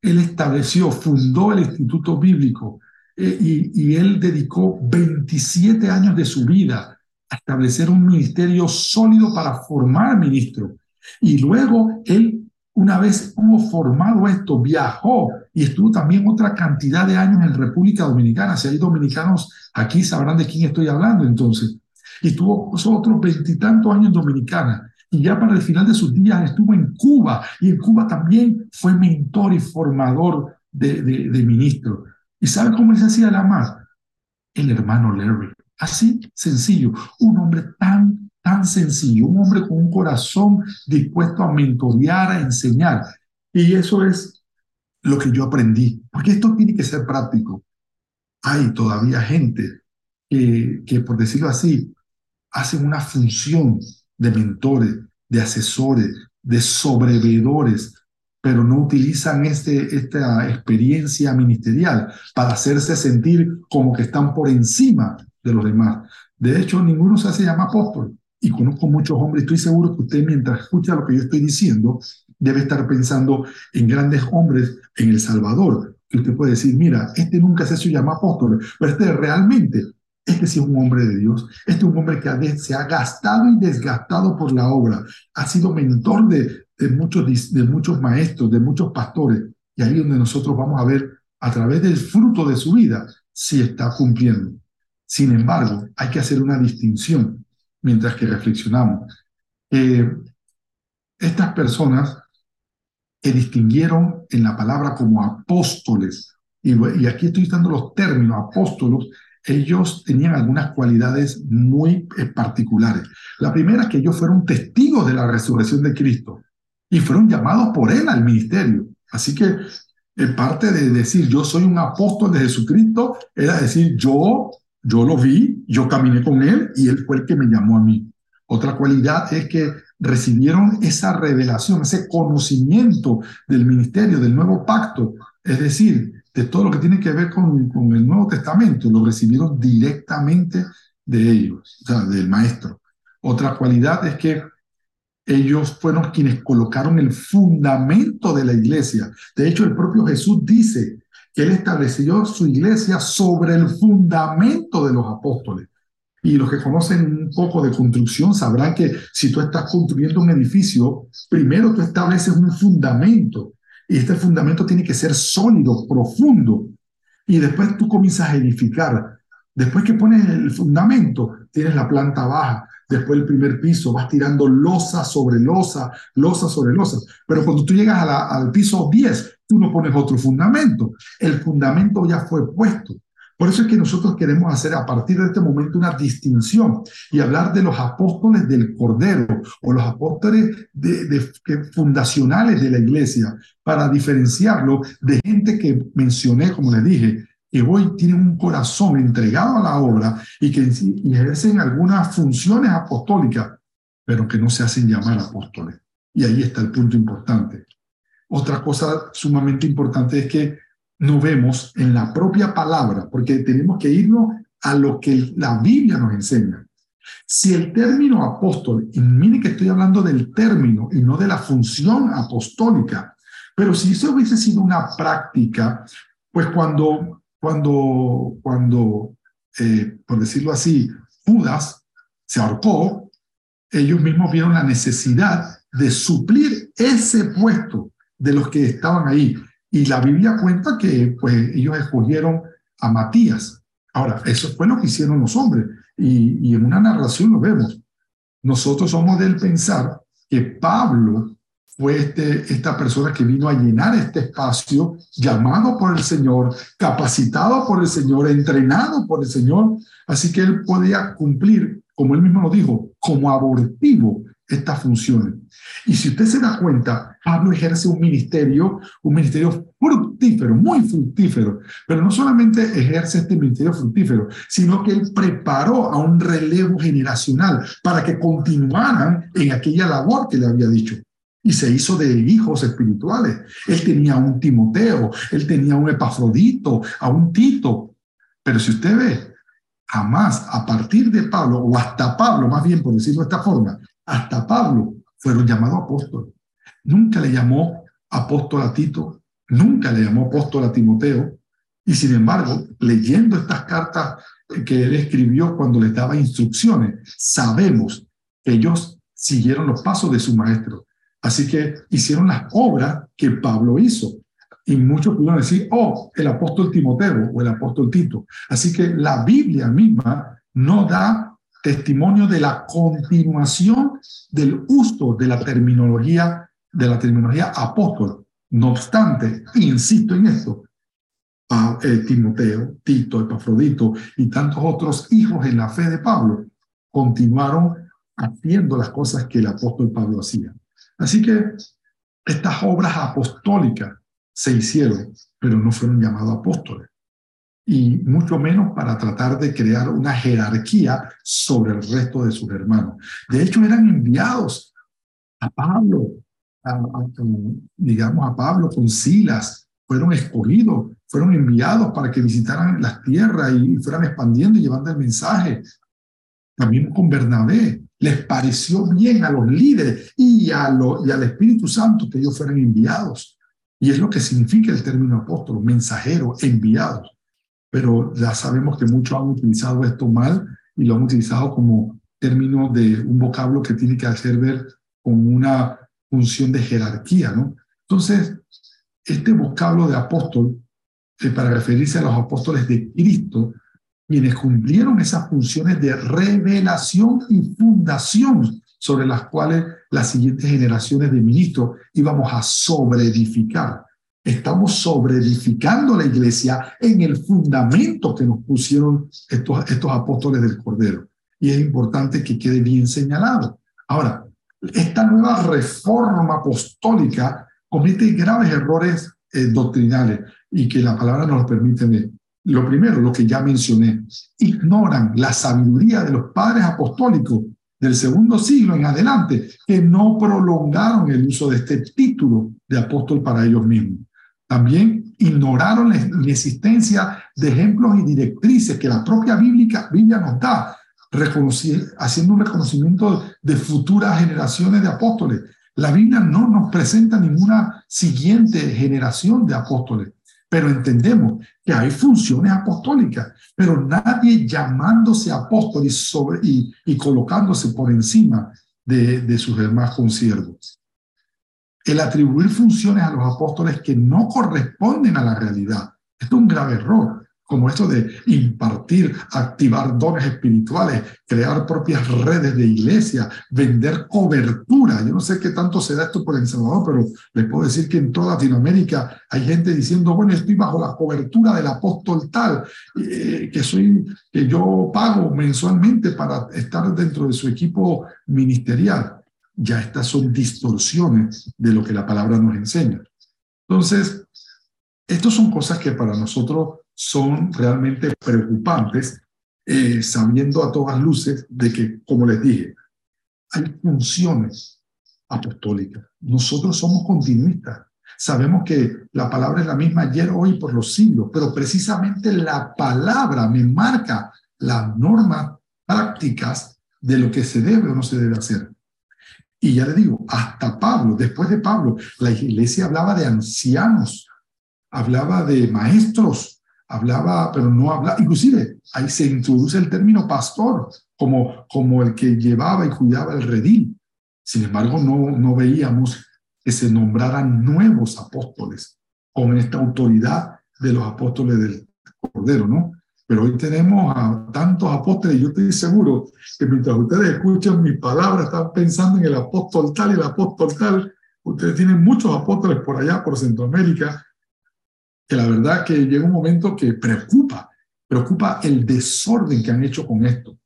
él estableció, fundó el instituto bíblico eh, y, y él dedicó 27 años de su vida a establecer un ministerio sólido para formar ministros. Y luego él, una vez hubo formado esto, viajó y estuvo también otra cantidad de años en República Dominicana. Si hay dominicanos aquí, sabrán de quién estoy hablando entonces. Y estuvo otros veintitantos años en Dominicana. Y ya para el final de sus días estuvo en Cuba. Y en Cuba también fue mentor y formador de, de, ministros. ¿Y sabe cómo les hacía la más? El hermano Larry. Así sencillo, un hombre tan, tan sencillo, un hombre con un corazón dispuesto a mentorear, a enseñar. Y eso es lo que yo aprendí, porque esto tiene que ser práctico. Hay todavía gente que, que por decirlo así, hacen una función de mentores, de asesores, de sobrevedores, pero no utilizan este, esta experiencia ministerial para hacerse sentir como que están por encima de los demás. De hecho, ninguno se hace llamar apóstol. Y conozco muchos hombres, estoy seguro que usted mientras escucha lo que yo estoy diciendo, debe estar pensando en grandes hombres en El Salvador, que usted puede decir, mira, este nunca se hecho llamar apóstol, pero este realmente, este sí es un hombre de Dios, este es un hombre que se ha gastado y desgastado por la obra, ha sido mentor de, de, muchos, de muchos maestros, de muchos pastores, y ahí es donde nosotros vamos a ver a través del fruto de su vida si está cumpliendo. Sin embargo, hay que hacer una distinción mientras que reflexionamos. Eh, estas personas que distinguieron en la palabra como apóstoles y, aquí estoy usando los términos, apóstolos, ellos tenían algunas cualidades muy eh, particulares. La primera es que ellos fueron testigos de la resurrección de Cristo y fueron llamados por él al ministerio. Así que en parte de decir yo soy un apóstol de Jesucristo era decir yo, yo lo vi, yo caminé con él y él fue el que me llamó a mí. Otra cualidad es que recibieron esa revelación, ese conocimiento del ministerio, del nuevo pacto, es decir, de todo lo que tiene que ver con, con el Nuevo Testamento, lo recibieron directamente de ellos, o sea, del maestro. Otra cualidad es que ellos fueron quienes colocaron el fundamento de la iglesia. De hecho, el propio Jesús dice que él estableció su iglesia sobre el fundamento de los apóstoles. Y los que conocen un poco de construcción sabrán que si tú estás construyendo un edificio, primero tú estableces un fundamento. Y este fundamento tiene que ser sólido, profundo. Y después tú comienzas a edificar. Después que pones el fundamento, tienes la planta baja, después el primer piso, vas tirando losa sobre losa, losa sobre losa. Pero cuando tú llegas al piso 10, tú no pones otro fundamento. El fundamento ya fue puesto. Por eso es que nosotros queremos hacer a partir de este momento una distinción y hablar de los apóstoles del Cordero o los apóstoles de, fundacionales de la iglesia para diferenciarlo de gente que mencioné, como les dije, que hoy tienen un corazón entregado a la obra y que ejercen algunas funciones apostólicas, pero que no se hacen llamar apóstoles. Y ahí está el punto importante. Otra cosa sumamente importante es que no vemos en la propia palabra, porque tenemos que irnos a lo que la Biblia nos enseña. Si el término apóstol, y miren que estoy hablando del término y no de la función apostólica, pero si eso hubiese sido una práctica, pues cuando, cuando, cuando, eh, por decirlo así, Judas se ahorcó, ellos mismos vieron la necesidad de suplir ese puesto de los que estaban ahí. Y la Biblia cuenta que pues, ellos escogieron a Matías. Ahora, eso fue lo que hicieron los hombres. Y, y en una narración lo vemos. Nosotros somos del pensar que Pablo fue este, esta persona que vino a llenar este espacio, llamado por el Señor, capacitado por el Señor, entrenado por el Señor. Así que él podía cumplir, como él mismo lo dijo, como abortivo estas funciones. Y si usted se da cuenta, Pablo ejerce un ministerio, un ministerio fructífero, muy fructífero, pero no solamente ejerce este ministerio fructífero, sino que él preparó a un relevo generacional para que continuaran en aquella labor que le había dicho. Y se hizo de hijos espirituales. Él tenía un Timoteo, él tenía un Epafrodito, a un Tito. Pero si usted ve, jamás a partir de Pablo, o hasta Pablo, más bien por decirlo de esta forma, hasta Pablo fueron llamados apóstoles. Nunca le llamó apóstol a Tito, nunca le llamó apóstol a Timoteo. Y sin embargo, leyendo estas cartas que él escribió cuando les daba instrucciones, sabemos que ellos siguieron los pasos de su maestro. Así que hicieron las obras que Pablo hizo. Y muchos pudieron decir, oh, el apóstol Timoteo o el apóstol Tito. Así que la Biblia misma no da testimonio de la continuación del uso de la terminología de la terminología apóstol. No obstante, insisto en esto, a, eh, Timoteo, Tito, Epafrodito y tantos otros hijos en la fe de Pablo continuaron haciendo las cosas que el apóstol Pablo hacía. Así que estas obras apostólicas se hicieron, pero no fueron llamados apóstoles y mucho menos para tratar de crear una jerarquía sobre el resto de sus hermanos. De hecho, eran enviados a Pablo, digamos a Pablo con Silas, fueron escogidos, fueron enviados para que visitaran las tierras y fueran expandiendo y llevando el mensaje. También con Bernabé, les pareció bien a los líderes y, a lo, y al Espíritu Santo que ellos fueran enviados. Y es lo que significa el término apóstol, mensajero, enviados pero ya sabemos que muchos han utilizado esto mal y lo han utilizado como término de un vocablo que tiene que hacer ver con una función de jerarquía, ¿no? Entonces, este vocablo de apóstol, eh, para referirse a los apóstoles de Cristo, quienes cumplieron esas funciones de revelación y fundación sobre las cuales las siguientes generaciones de ministros íbamos a sobreedificar. estamos sobreedificando la iglesia en el fundamento que nos pusieron estos, estos apóstoles del Cordero. Y es importante que quede bien señalado. Ahora, esta nueva reforma apostólica comete graves errores eh, doctrinales y que la palabra nos permite. Lo primero, lo que ya mencioné, ignoran la sabiduría de los padres apostólicos del segundo siglo en adelante, que no prolongaron el uso de este título de apóstol para ellos mismos. También ignoraron la inexistencia de ejemplos y directrices que la propia Biblia, Biblia nos da, haciendo un reconocimiento de futuras generaciones de apóstoles. La Biblia no nos presenta ninguna siguiente generación de apóstoles, pero entendemos que hay funciones apostólicas, pero nadie llamándose apóstol y, sobre, y, colocándose por encima de, de sus demás conciervos. El atribuir funciones a los apóstoles que no corresponden a la realidad. Es un grave error como esto de impartir, activar dones espirituales, crear propias redes de iglesia, vender cobertura. Yo no sé qué tanto se da esto por El Salvador, pero les puedo decir que en toda Latinoamérica hay gente diciendo, bueno, estoy bajo la cobertura del apóstol tal, eh, que soy, que yo pago mensualmente para estar dentro de su equipo ministerial. Ya estas son distorsiones de lo que la palabra nos enseña. Entonces, estas son cosas que para nosotros son realmente preocupantes, eh, sabiendo a todas luces de que, como les dije, hay funciones apostólicas. Nosotros somos continuistas. Sabemos que la palabra es la misma ayer, hoy, por los siglos, pero precisamente la palabra me marca las normas prácticas de lo que se debe o no se debe hacer. Y ya le digo, hasta Pablo, después de Pablo, la iglesia hablaba de ancianos, hablaba de maestros, hablaba, pero no hablaba, inclusive ahí se introduce el término pastor como, como el que llevaba y cuidaba el redil. Sin embargo, no, no veíamos que se nombraran nuevos apóstoles con esta autoridad de los apóstoles del Cordero, ¿no? Pero hoy tenemos a tantos apóstoles, yo estoy seguro que mientras ustedes escuchan mis palabras, están pensando en el apóstol tal y el apóstol tal. Ustedes tienen muchos apóstoles por allá, por Centroamérica, que la verdad que llega un momento que preocupa, preocupa el desorden que han hecho con esto.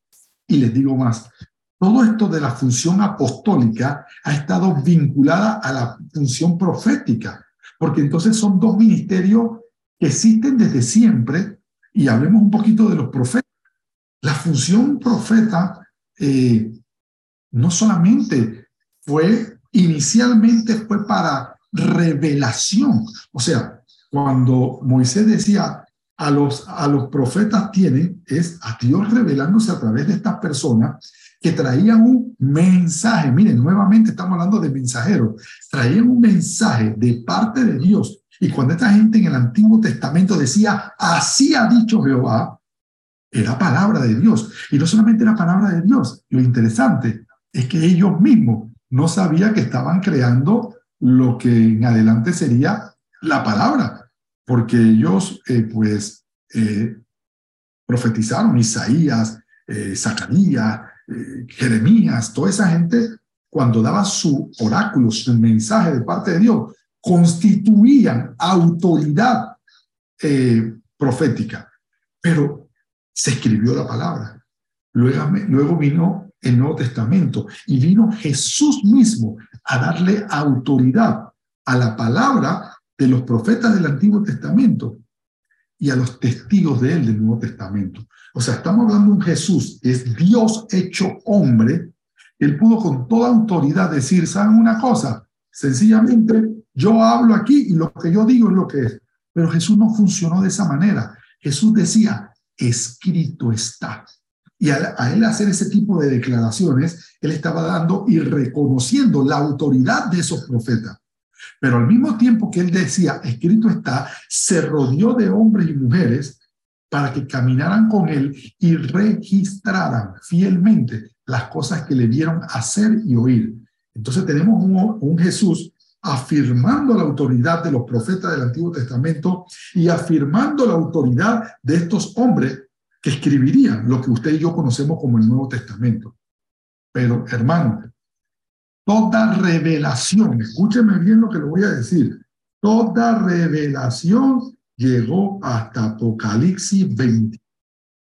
Y les digo más, todo esto de la función apostólica ha estado vinculada a la función profética, porque entonces son dos ministerios que existen desde siempre, y hablemos un poquito de los profetas. La función profeta eh, no solamente fue, inicialmente fue para revelación, o sea, cuando Moisés decía a los, a los profetas tienen, es a Dios revelándose a través de estas personas que traían un mensaje. Miren, nuevamente estamos hablando de mensajeros. Traían un mensaje de parte de Dios. Y cuando esta gente en el Antiguo Testamento decía, así ha dicho Jehová, era palabra de Dios. Y no solamente era palabra de Dios, lo interesante es que ellos mismos no sabían que estaban creando lo que en adelante sería la palabra porque ellos eh, pues eh, profetizaron, Isaías, eh, Zacarías, Jeremías, toda esa gente, cuando daba su oráculo, su mensaje de parte de Dios, constituían autoridad profética. Pero se escribió la palabra. Luego, luego vino el Nuevo Testamento y vino Jesús mismo a darle autoridad a la palabra de los profetas del Antiguo Testamento y a los testigos de él del Nuevo Testamento. O sea, estamos hablando de un Jesús, es Dios hecho hombre. Él pudo con toda autoridad decir, ¿saben una cosa? Sencillamente, yo hablo aquí y lo que yo digo es lo que es. Pero Jesús no funcionó de esa manera. Jesús decía, escrito está. Y a, él hacer ese tipo de declaraciones, él estaba dando y reconociendo la autoridad de esos profetas. Pero al mismo tiempo que él decía, escrito está, se rodeó de hombres y mujeres para que caminaran con él y registraran fielmente las cosas que le vieron hacer y oír. Entonces tenemos un, Jesús afirmando la autoridad de los profetas del Antiguo Testamento y afirmando la autoridad de estos hombres que escribirían lo que usted y yo conocemos como el Nuevo Testamento. Pero, hermano, Toda revelación, escúcheme bien lo que le voy a decir, Toda revelación llegó hasta Apocalipsis 20,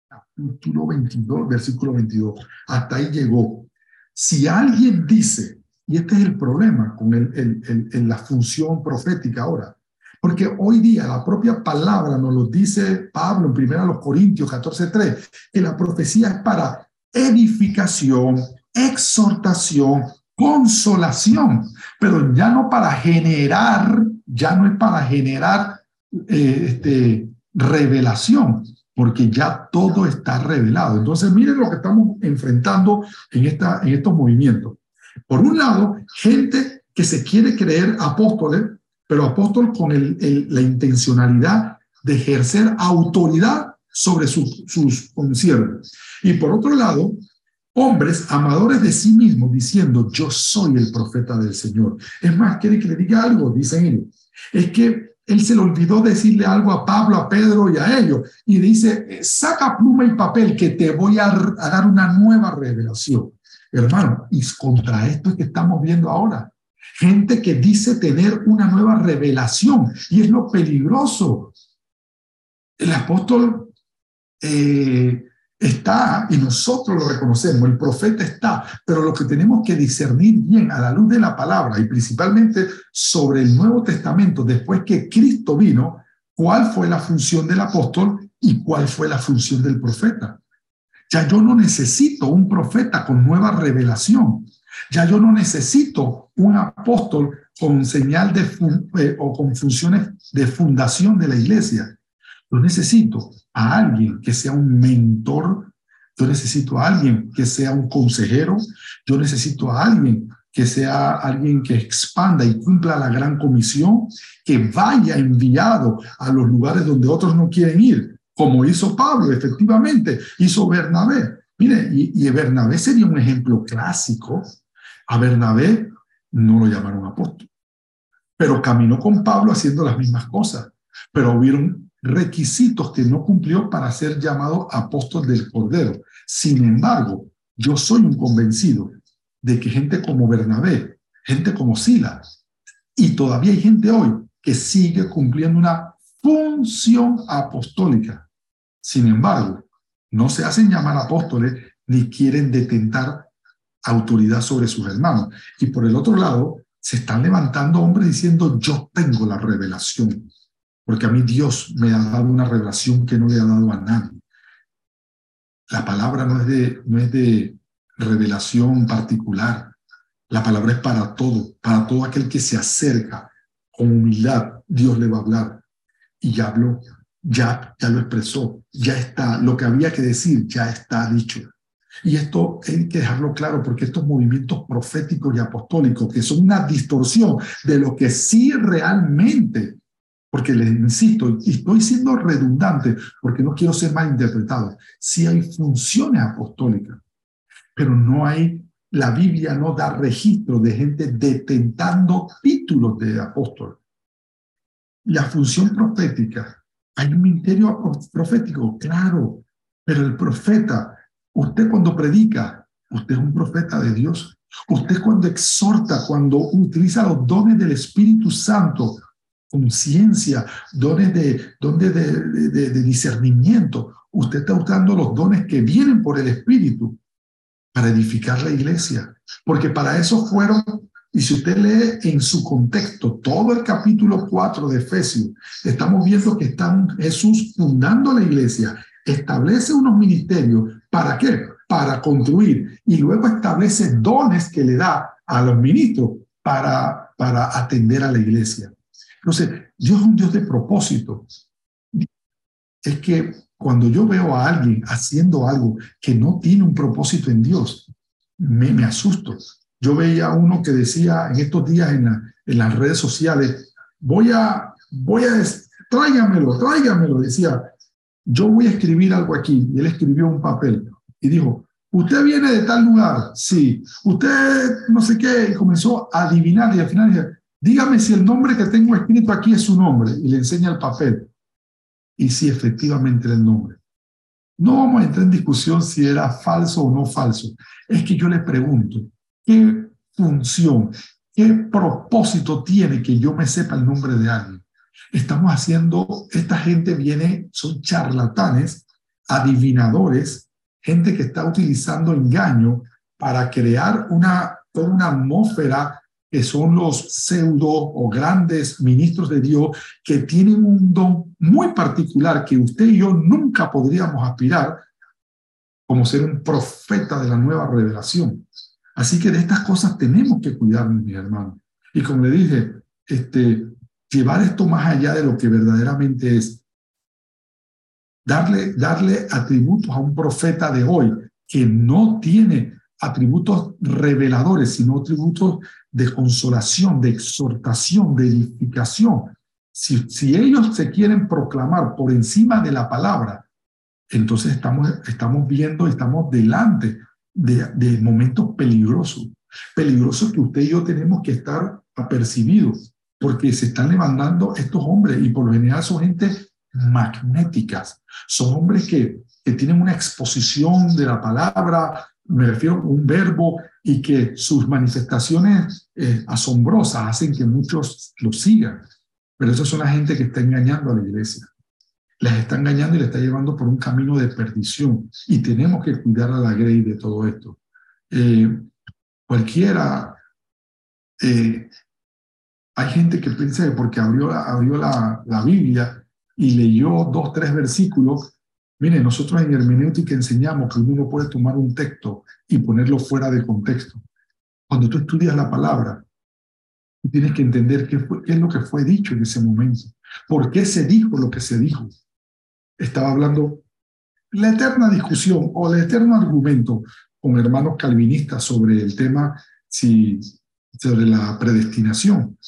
capítulo 22, versículo 22. Hasta ahí llegó. Si alguien dice, y este es el problema con la función profética ahora, porque hoy día la propia palabra nos lo dice Pablo en 1 Corintios 14:3, que la profecía es para edificación, exhortación, consolación, pero ya no para generar, ya no es para generar eh, este, revelación, porque ya todo está revelado. Entonces, miren lo que estamos enfrentando en, esta, en estos movimientos. Por un lado, gente que se quiere creer apóstoles, pero apóstol con la intencionalidad de ejercer autoridad sobre sus conciertos. Y por otro lado, hombres amadores de sí mismos diciendo, yo soy el profeta del Señor. Es más, quiere que le diga algo, dicen ellos. Es que él se le olvidó decirle algo a Pablo, a Pedro y a ellos. Y dice, saca pluma y papel que te voy a, dar una nueva revelación. Hermano, y contra esto es que estamos viendo ahora. Gente que dice tener una nueva revelación. Y es lo peligroso. El apóstol eh, está y nosotros lo reconocemos, el profeta está, pero lo que tenemos que discernir bien a la luz de la palabra y principalmente sobre el Nuevo Testamento, después que Cristo vino, cuál fue la función del apóstol y cuál fue la función del profeta. Ya yo no necesito un profeta con nueva revelación. Ya yo no necesito un apóstol con señal de eh, o con funciones de fundación de la iglesia. Yo necesito a alguien que sea un mentor, yo necesito a alguien que sea un consejero, yo necesito a alguien que sea alguien que expanda y cumpla la gran comisión, que vaya enviado a los lugares donde otros no quieren ir, como hizo Pablo, efectivamente, hizo Bernabé. Mire, y, y Bernabé sería un ejemplo clásico. A Bernabé no lo llamaron apóstol, pero caminó con Pablo haciendo las mismas cosas, pero hubieron requisitos que no cumplió para ser llamado apóstol del Cordero. Sin embargo, yo soy un convencido de que gente como Bernabé, gente como Silas, y todavía hay gente hoy que sigue cumpliendo una función apostólica. Sin embargo, no se hacen llamar apóstoles ni quieren detentar autoridad sobre sus hermanos. Y por el otro lado, se están levantando hombres diciendo, yo tengo la revelación porque a mí Dios me ha dado una revelación que no le ha dado a nadie. La palabra no es de, no es de revelación particular. La palabra es para todo, para todo aquel que se acerca con humildad, Dios le va a hablar. Y ya habló, ya, ya lo expresó, ya está, lo que había que decir ya está dicho. Y esto hay que dejarlo claro porque estos movimientos proféticos y apostólicos, que son una distorsión de lo que sí realmente porque les insisto, y estoy siendo redundante porque no quiero ser mal interpretado, sí hay funciones apostólicas, pero no hay, la Biblia no da registro de gente detentando títulos de apóstol. La función profética, hay un ministerio profético, claro, pero el profeta, usted cuando predica, usted es un profeta de Dios. Usted cuando exhorta, cuando utiliza los dones del Espíritu Santo, conciencia, dones, de, dones de, de, discernimiento. Usted está usando los dones que vienen por el Espíritu para edificar la iglesia. Porque para eso fueron, y si usted lee en su contexto todo el capítulo 4 de Efesios, estamos viendo que está Jesús fundando la iglesia, establece unos ministerios. ¿Para qué? Para construir. Y luego establece dones que le da a los ministros para, para atender a la iglesia. Entonces, Dios es un Dios de propósito. Es que cuando yo veo a alguien haciendo algo que no tiene un propósito en Dios, me, me asusto. Yo veía a uno que decía en estos días en, en las redes sociales, voy a, voy a, tráigamelo, tráigamelo, decía, yo voy a escribir algo aquí. Y él escribió un papel y dijo, usted viene de tal lugar, sí, usted no sé qué, y comenzó a adivinar y al final Dígame si el nombre que tengo escrito aquí es su nombre y le enseña el papel. Y si efectivamente el nombre. No vamos a entrar en discusión si era falso o no falso. Es que yo le pregunto, ¿qué función, ¿Qué propósito tiene que yo me sepa el nombre de alguien? Estamos haciendo, esta gente viene, son charlatanes, adivinadores, gente que está utilizando engaño para crear una, una atmósfera que son los pseudo o grandes ministros de Dios que tienen un don muy particular que usted y yo nunca podríamos aspirar como ser un profeta de la nueva revelación. Así que de estas cosas tenemos que cuidarnos, mis hermanos. Y como le dije, este, llevar esto más allá de lo que verdaderamente es. Darle, darle atributos a un profeta de hoy que no tiene atributos reveladores, sino atributos de consolación, de exhortación, de edificación. Si, si ellos se quieren proclamar por encima de la palabra, entonces estamos, estamos viendo, estamos delante de, de momentos peligrosos, peligrosos que usted y yo tenemos que estar apercibidos, porque se están levantando estos hombres y por lo general son gente magnéticas, son hombres que, que tienen una exposición de la palabra, me refiero a un verbo y que sus manifestaciones eh, asombrosas hacen que muchos lo sigan. Pero eso es una gente que está engañando a la iglesia. Les está engañando y le está llevando por un camino de perdición. Y tenemos que cuidar a la grey de todo esto. Eh, cualquiera, eh, hay gente que piensa que porque abrió, abrió la, la Biblia y leyó dos, tres versículos, Mire, nosotros en hermenéutica enseñamos que uno puede tomar un texto y ponerlo fuera de contexto. Cuando tú estudias la palabra, tienes que entender qué, es lo que fue dicho en ese momento. ¿Por qué se dijo lo que se dijo? Estaba hablando la eterna discusión o el eterno argumento con hermanos calvinistas sobre el tema sobre la predestinación.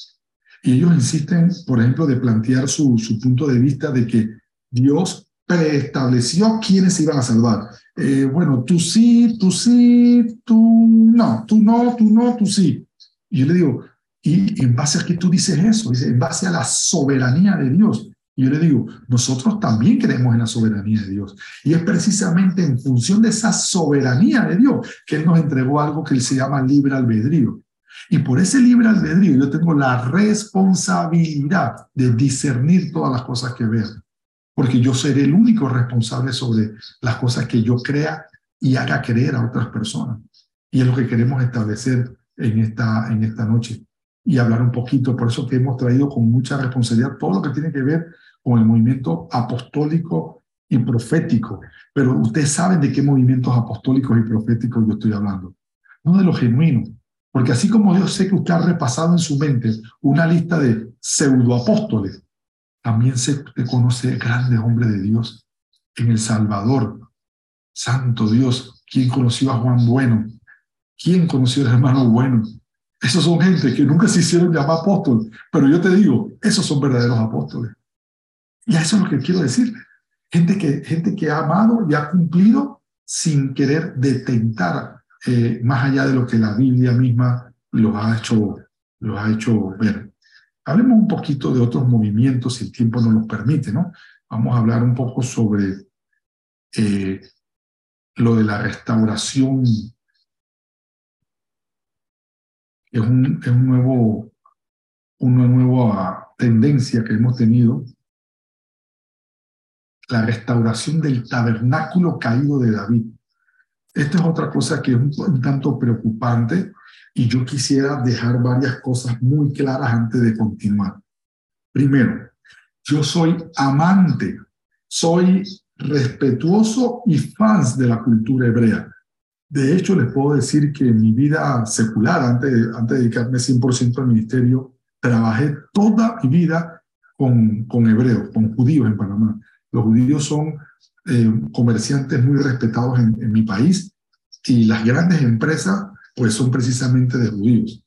Y ellos insisten, por ejemplo, de plantear su punto de vista de que Dios preestableció quiénes se iban a salvar. Eh, bueno, tú sí, tú sí, tú no, tú no, tú no, tú sí. Y yo le digo, ¿y en base a qué tú dices eso? Dice, en base a la soberanía de Dios. Y yo le digo, nosotros también creemos en la soberanía de Dios. Y es precisamente en función de esa soberanía de Dios que Él nos entregó algo que Él se llama libre albedrío. Y por ese libre albedrío yo tengo la responsabilidad de discernir todas las cosas que veo porque yo seré el único responsable sobre las cosas que yo crea y haga creer a otras personas. Y es lo que queremos establecer en esta, en esta noche y hablar un poquito. Por eso que hemos traído con mucha responsabilidad todo lo que tiene que ver con el movimiento apostólico y profético. Pero ustedes saben de qué movimientos apostólicos y proféticos yo estoy hablando. No de los genuinos. Porque así como yo sé que usted ha repasado en su mente una lista de pseudoapóstoles, también se conoce grandes hombres de Dios en El Salvador. Santo Dios, ¿quién conoció a Juan Bueno? ¿Quién conoció al hermano Bueno? Esos son gente que nunca se hicieron llamar apóstoles, pero yo te digo, esos son verdaderos apóstoles. Y eso es lo que quiero decir. Gente que, gente que ha amado y ha cumplido sin querer detentar eh, más allá de lo que la Biblia misma los ha hecho, los ha hecho ver. Hablemos un poquito de otros movimientos, si el tiempo nos lo permite, ¿no? Vamos a hablar un poco sobre eh, lo de la restauración. Es, un, es un nuevo, una nueva tendencia que hemos tenido. La restauración del tabernáculo caído de David. Esta es otra cosa que es un tanto preocupante y yo quisiera dejar varias cosas muy claras antes de continuar. Primero, yo soy amante, soy respetuoso y fans de la cultura hebrea. De hecho, les puedo decir que en mi vida secular, antes, antes de dedicarme 100% al ministerio, trabajé toda mi vida con, con hebreos, con judíos en Panamá. Los judíos son eh, comerciantes muy respetados en, mi país y las grandes empresas pues son precisamente de judíos.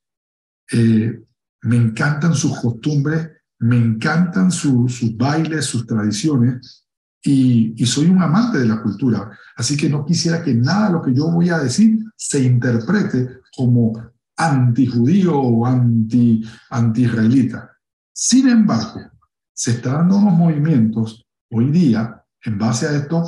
Eh, me encantan sus costumbres, me encantan sus bailes, sus tradiciones, y, y, soy un amante de la cultura. Así que no quisiera que nada de lo que yo voy a decir se interprete como antijudío o anti, anti-israelita. Sin embargo, se están dando unos movimientos hoy día, en base a esto,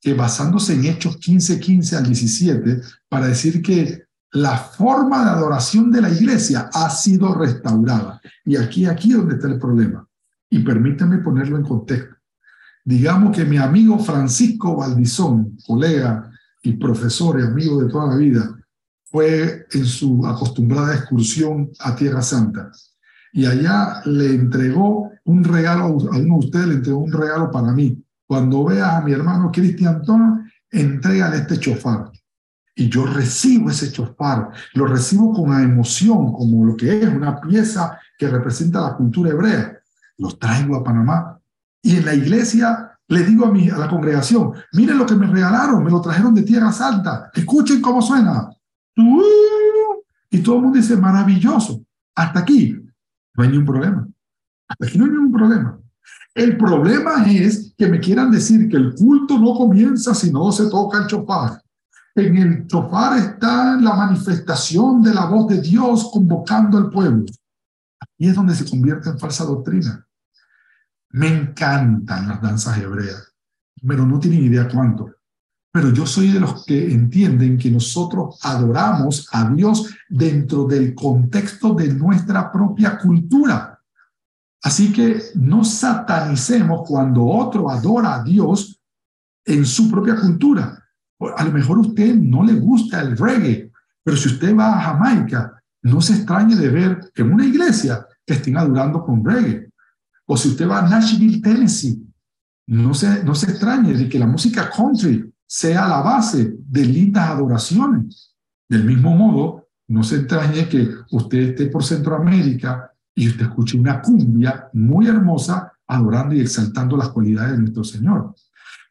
que basándose en Hechos 15, 15 al 17, para decir que la forma de adoración de la iglesia ha sido restaurada. Y aquí, aquí donde está el problema. Y permítanme ponerlo en contexto. Digamos que mi amigo Francisco Valdizón, colega y profesor y amigo de toda la vida, fue en su acostumbrada excursión a Tierra Santa. Y allá le entregó un regalo, a uno de ustedes le entregó un regalo para mí. Cuando veas a mi hermano Cristian Tona, entrégale este chofar. Y yo recibo ese chofar, lo recibo con la emoción, como lo que es una pieza que representa la cultura hebrea. Lo traigo a Panamá. Y en la iglesia le digo a, mi, a la congregación, miren lo que me regalaron, me lo trajeron de Tierra Santa, escuchen cómo suena. Y todo el mundo dice, maravilloso. Hasta aquí no hay ningún problema. Hasta aquí no hay ningún problema. El problema es que me quieran decir que el culto no comienza si no se toca el chofar. En el chofar está la manifestación de la voz de Dios convocando al pueblo. Y es donde se convierte en falsa doctrina. Me encantan las danzas hebreas, pero no tienen idea cuánto. Pero yo soy de los que entienden que nosotros adoramos a Dios dentro del contexto de nuestra propia cultura. Así que no satanicemos cuando otro adora a Dios en su propia cultura. A lo mejor a usted no le gusta el reggae, pero si usted va a Jamaica, no se extrañe de ver en una iglesia que estén adorando con reggae. O si usted va a Nashville, Tennessee, no se, no se extrañe de que la música country sea la base de lindas adoraciones. Del mismo modo, no se extrañe que usted esté por Centroamérica y usted escuche una cumbia muy hermosa adorando y exaltando las cualidades de nuestro Señor.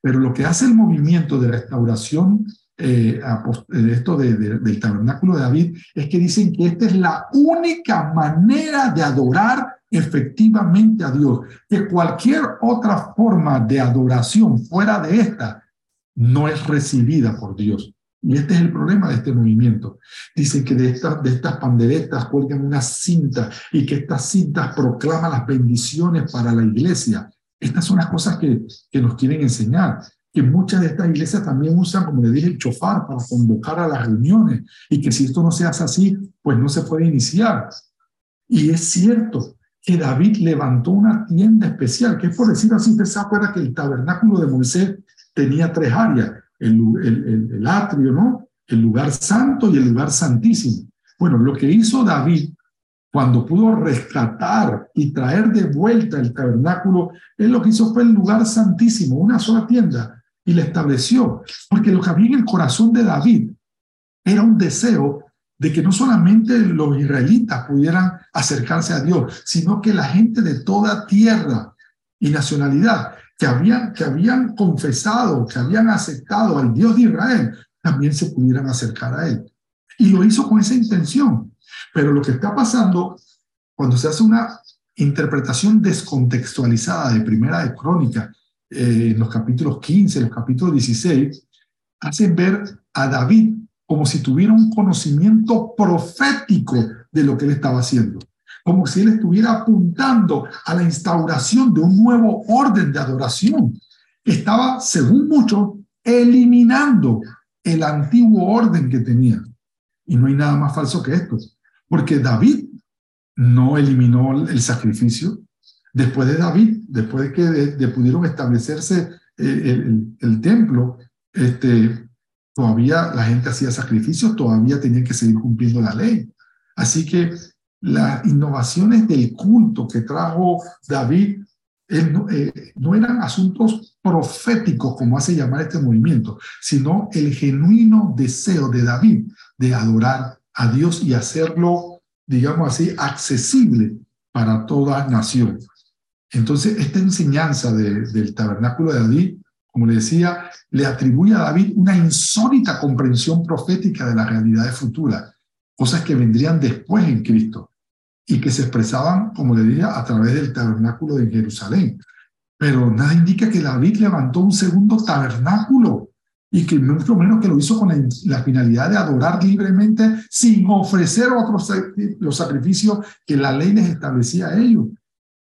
Pero lo que hace el movimiento de restauración eh, de esto del tabernáculo de David es que dicen que esta es la única manera de adorar efectivamente a Dios, que cualquier otra forma de adoración fuera de esta no es recibida por Dios. Y este es el problema de este movimiento. Dicen que de estas, de estas panderetas cuelgan una cinta y que estas cintas proclaman las bendiciones para la iglesia. Estas son las cosas que, que nos quieren enseñar. Que muchas de estas iglesias también usan, como le dije, el chofar para convocar a las reuniones. Y que si esto no se hace así, pues no se puede iniciar. Y es cierto que David levantó una tienda especial, que es por decir así, usted se acuerda que el tabernáculo de Moisés tenía tres áreas el, atrio, ¿no? El lugar santo y el lugar santísimo. Bueno, lo que hizo David cuando pudo rescatar y traer de vuelta el tabernáculo, él lo que hizo fue el lugar santísimo, una sola tienda, y le estableció, porque lo que había en el corazón de David era un deseo de que no solamente los israelitas pudieran acercarse a Dios, sino que la gente de toda tierra y nacionalidad que habían, que habían confesado, que habían aceptado al Dios de Israel, también se pudieran acercar a Él. Y lo hizo con esa intención. Pero lo que está pasando cuando se hace una interpretación descontextualizada de Primera de Crónica, eh, en los capítulos 15, los capítulos 16, hacen ver a David como si tuviera un conocimiento profético de lo que él estaba haciendo como si él estuviera apuntando a la instauración de un nuevo orden de adoración. Estaba, según muchos, eliminando el antiguo orden que tenía. Y no hay nada más falso que esto, porque David no eliminó el sacrificio. Después de David, después de que pudieron establecerse eh, el, templo, este, todavía la gente hacía sacrificios, todavía tenían que seguir cumpliendo la ley. Así que las innovaciones del culto que trajo David eh, no, eran asuntos proféticos, como hace llamar este movimiento, sino el genuino deseo de David de adorar a Dios y hacerlo, digamos así, accesible para toda nación. Entonces, esta enseñanza del tabernáculo de David, como le decía, le atribuye a David una insólita comprensión profética de las realidades futuras, cosas que vendrían después en Cristo y que se expresaban, como le diría, a través del tabernáculo de Jerusalén. Pero nada indica que David levantó un segundo tabernáculo y que menos que lo hizo con la, finalidad de adorar libremente sin ofrecer otros los sacrificios que la ley les establecía a ellos.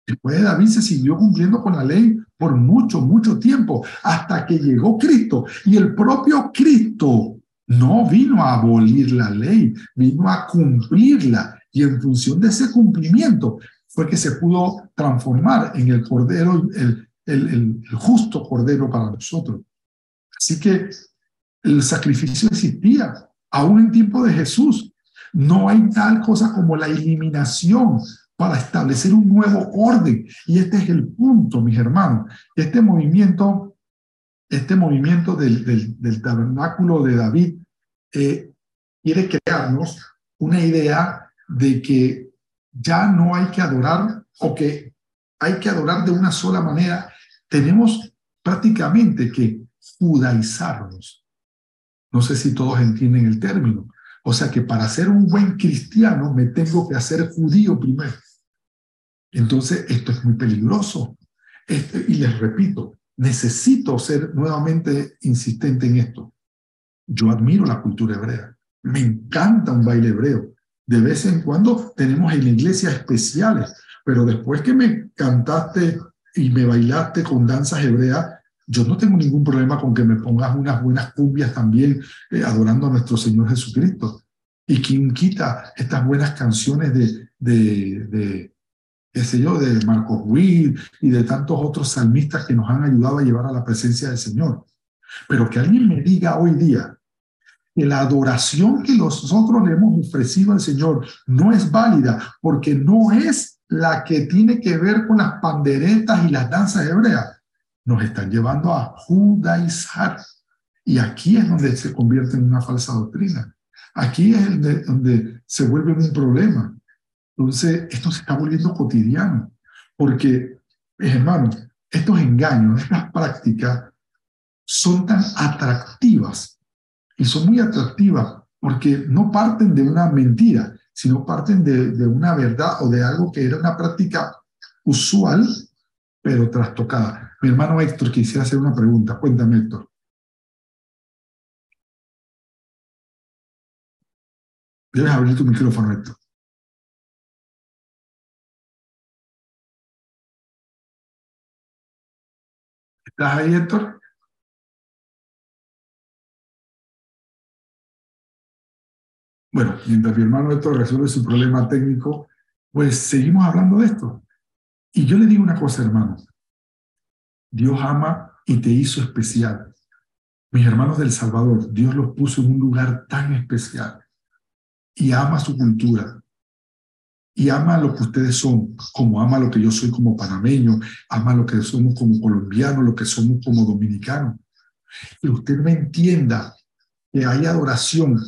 Después de David se siguió cumpliendo con la ley por mucho, mucho tiempo, hasta que llegó Cristo. Y el propio Cristo no vino a abolir la ley, vino a cumplirla. Y en función de ese cumplimiento fue que se pudo transformar en el cordero, el, el, el, justo cordero para nosotros. Así que el sacrificio existía, aún en tiempo de Jesús. No hay tal cosa como la eliminación para establecer un nuevo orden. Y este es el punto, mis hermanos. Este movimiento, este movimiento del, del, del tabernáculo de David eh, quiere crearnos una idea de que ya no hay que adorar o que hay que adorar de una sola manera. Tenemos prácticamente que judaizarnos. No sé si todos entienden el término. O sea que para ser un buen cristiano me tengo que hacer judío primero. Entonces, esto es muy peligroso. Este, y les repito, necesito ser nuevamente insistente en esto. Yo admiro la cultura hebrea. Me encanta un baile hebreo. De vez en cuando tenemos en la iglesia especiales, pero después que me cantaste y me bailaste con danzas hebreas, yo no tengo ningún problema con que me pongas unas buenas cumbias también eh, adorando a nuestro Señor Jesucristo. Y quien quita estas buenas canciones de, de, de qué sé yo, de Marcos Witt y de tantos otros salmistas que nos han ayudado a llevar a la presencia del Señor. Pero que alguien me diga hoy día que la adoración que nosotros le hemos ofrecido al Señor no es válida porque no es la que tiene que ver con las panderetas y las danzas hebreas. Nos están llevando a judaizar. Y aquí es donde se convierte en una falsa doctrina. Aquí es donde se vuelve un problema. Entonces, esto se está volviendo cotidiano, porque, hermano, estos engaños, estas prácticas son tan atractivas y son muy atractivas porque no parten de una mentira, sino parten de, de una verdad o de algo que era una práctica usual, pero trastocada. Mi hermano Héctor quisiera hacer una pregunta. Cuéntame, Héctor. Debes abrir tu micrófono, Héctor. ¿Estás ahí, Héctor? Bueno, mientras mi hermano Héctor resuelve su problema técnico, pues seguimos hablando de esto. Y yo le digo una cosa, hermano. Dios ama y te hizo especial. Mis hermanos del Salvador, Dios los puso en un lugar tan especial y ama su cultura, y ama lo que ustedes son, como ama lo que yo soy como panameño, ama lo que somos como colombianos, lo que somos como dominicanos. Que usted me entienda que hay adoración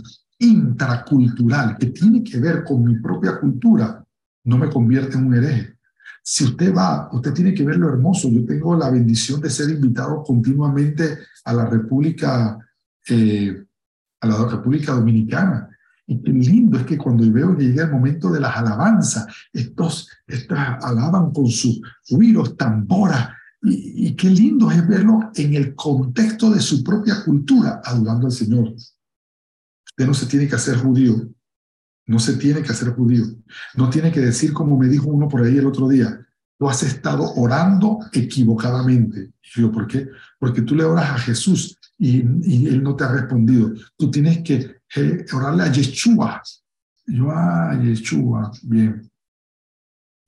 intracultural que tiene que ver con mi propia cultura, no me convierte en un hereje. Si usted va, usted tiene que ver lo hermoso. Yo tengo la bendición de ser invitado continuamente a la República, eh, a la República Dominicana y qué lindo es que cuando veo que llega el momento de las alabanzas, estos, estas alaban con sus ruidos, tamboras, y, y, qué lindo es verlo en el contexto de su propia cultura, adorando al Señor. Usted no se tiene que hacer judío, no se tiene que hacer judío, no tiene que decir como me dijo uno por ahí el otro día, tú has estado orando equivocadamente. Yo, ¿por qué? Porque tú le oras a Jesús y, él no te ha respondido. Tú tienes que orarle a Yeshua. Yo, a Yeshua, bien.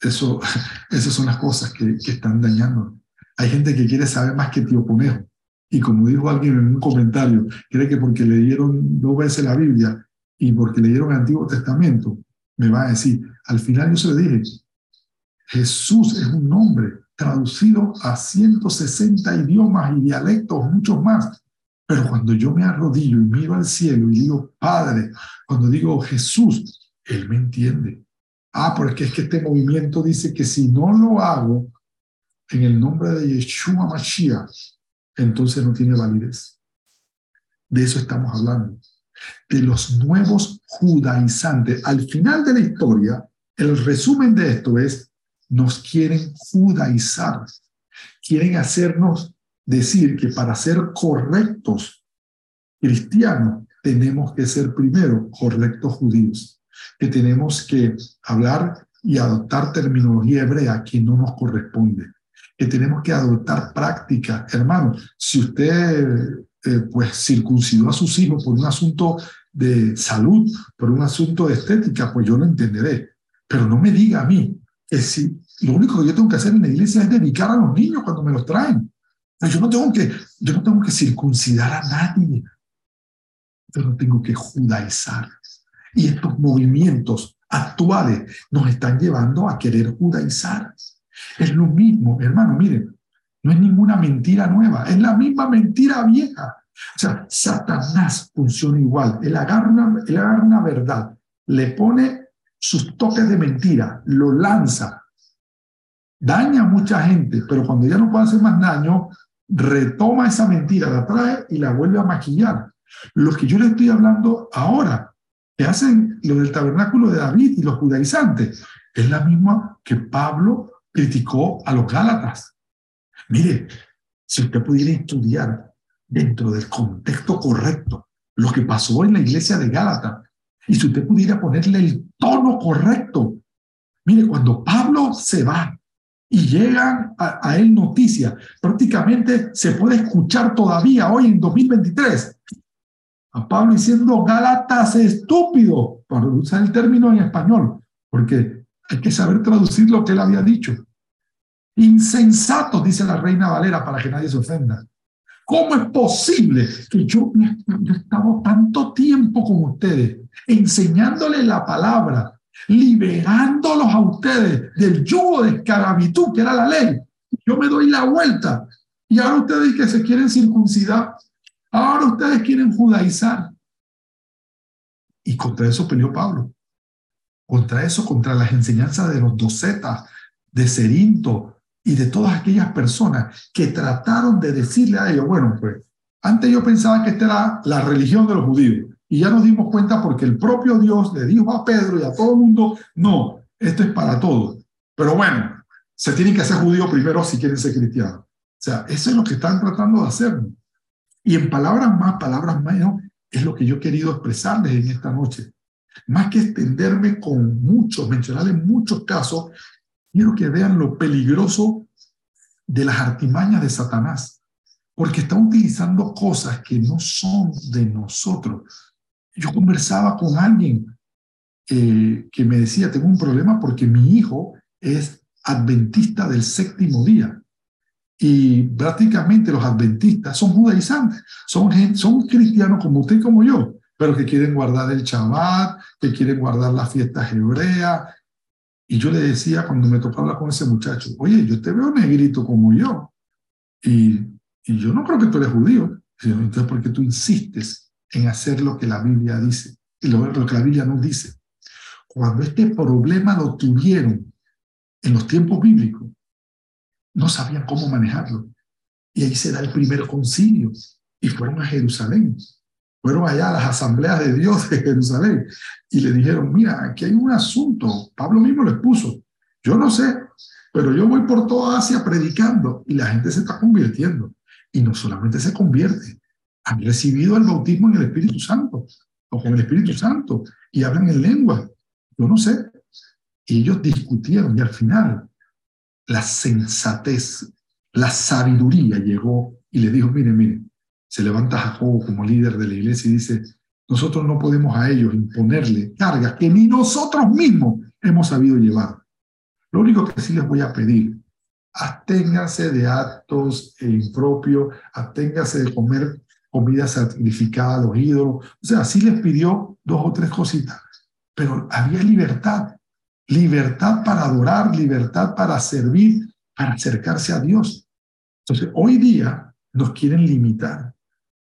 Eso, esas son las cosas que, que están dañando. Hay gente que quiere saber más que tío conejo. Y como dijo alguien en un comentario, cree que porque leyeron dos veces la Biblia y porque leyeron el Antiguo Testamento, me va a decir, al final yo se lo dije, Jesús es un nombre traducido a 160 idiomas y dialectos, muchos más. Pero cuando yo me arrodillo y miro al cielo y digo, Padre, cuando digo Jesús, Él me entiende. Ah, porque es que este movimiento dice que si no lo hago en el nombre de Yeshua Mashiach, entonces no tiene validez. De eso estamos hablando. De los nuevos judaizantes. Al final de la historia, el resumen de esto es, nos quieren judaizar. Quieren hacernos decir que para ser correctos cristianos tenemos que ser primero correctos judíos, que tenemos que hablar y adoptar terminología hebrea que no nos corresponde, que tenemos que adoptar prácticas. Hermano, si usted eh, pues circuncidó a sus hijos por un asunto de salud, por un asunto de estética, pues yo lo entenderé. Pero no me diga a mí que si lo único que yo tengo que hacer en la iglesia es dedicar a los niños cuando me los traen. Yo no tengo que, yo no tengo que circuncidar a nadie. Yo no tengo que judaizar. Y estos movimientos actuales nos están llevando a querer judaizar. Es lo mismo, hermano, miren, no es ninguna mentira nueva, es la misma mentira vieja. O sea, Satanás funciona igual. Él agarra una, él verdad, le pone sus toques de mentira, lo lanza, daña a mucha gente, pero cuando ya no puede hacer más daño, retoma esa mentira, la trae y la vuelve a maquillar. Los que yo le estoy hablando ahora, que hacen lo del tabernáculo de David y los judaizantes, es la misma que Pablo criticó a los Gálatas. Mire, si usted pudiera estudiar dentro del contexto correcto lo que pasó en la iglesia de Gálatas, y si usted pudiera ponerle el tono correcto, mire, cuando Pablo se va y llegan a, él noticias, prácticamente se puede escuchar todavía hoy en 2023 a Pablo diciendo Gálatas estúpido, para usar el término en español, porque hay que saber traducir lo que él había dicho. Insensato, dice la reina Valera, para que nadie se ofenda. ¿Cómo es posible que yo, yo he estado tanto tiempo con ustedes, enseñándoles la palabra, liberándolos a ustedes del yugo de esclavitud que era la ley? Yo me doy la vuelta y ahora ustedes que se quieren circuncidar, ahora ustedes quieren judaizar. Y contra eso peleó Pablo. Contra eso, contra las enseñanzas de los docetas, de Cerinto, y de todas aquellas personas que trataron de decirle a ellos, bueno, pues antes yo pensaba que esta era la religión de los judíos y ya nos dimos cuenta porque el propio Dios le dijo a Pedro y a todo el mundo, no, esto es para todos. Pero bueno, se tienen que hacer judíos primero si quieren ser cristianos. O sea, eso es lo que están tratando de hacer. Y en palabras más, palabras menos, es lo que yo he querido expresarles en esta noche. Más que extenderme con muchos, mencionarles muchos casos, quiero que vean lo peligroso de las artimañas de Satanás, porque está utilizando cosas que no son de nosotros. Yo conversaba con alguien eh, que me decía, tengo un problema porque mi hijo es adventista del séptimo día. Y prácticamente los adventistas son judaizantes, son, son cristianos como usted y como yo, pero que quieren guardar el Shabbat, que quieren guardar las fiestas hebreas, y yo le decía cuando me hablar con ese muchacho, oye, yo te veo negrito como yo. Y, yo no creo que tú eres judío. Entonces, ¿por qué tú insistes en hacer lo que la Biblia dice? Y lo, lo que la Biblia nos dice. Cuando este problema lo tuvieron en los tiempos bíblicos, no sabían cómo manejarlo. Y ahí se da el primer concilio. Y fueron a Jerusalén fueron allá a las asambleas de Dios de Jerusalén y le dijeron, mira, aquí hay un asunto, Pablo mismo lo expuso, yo no sé, pero yo voy por toda Asia predicando y la gente se está convirtiendo. Y no solamente se convierte, han recibido el bautismo en el Espíritu Santo o con el Espíritu Santo y hablan en lengua. Yo no sé. Y ellos discutieron y al final la sensatez, la sabiduría llegó y le dijo, mire, mire, se levanta Jacob como líder de la iglesia y dice, nosotros no podemos a ellos imponerle cargas que ni nosotros mismos hemos sabido llevar. Lo único que sí les voy a pedir, aténganse de actos impropios, aténganse de comer comida sacrificada a los ídolos. O sea, sí les pidió dos o tres cositas, pero había libertad, libertad para adorar, libertad para servir, para acercarse a Dios. Entonces, hoy día nos quieren limitar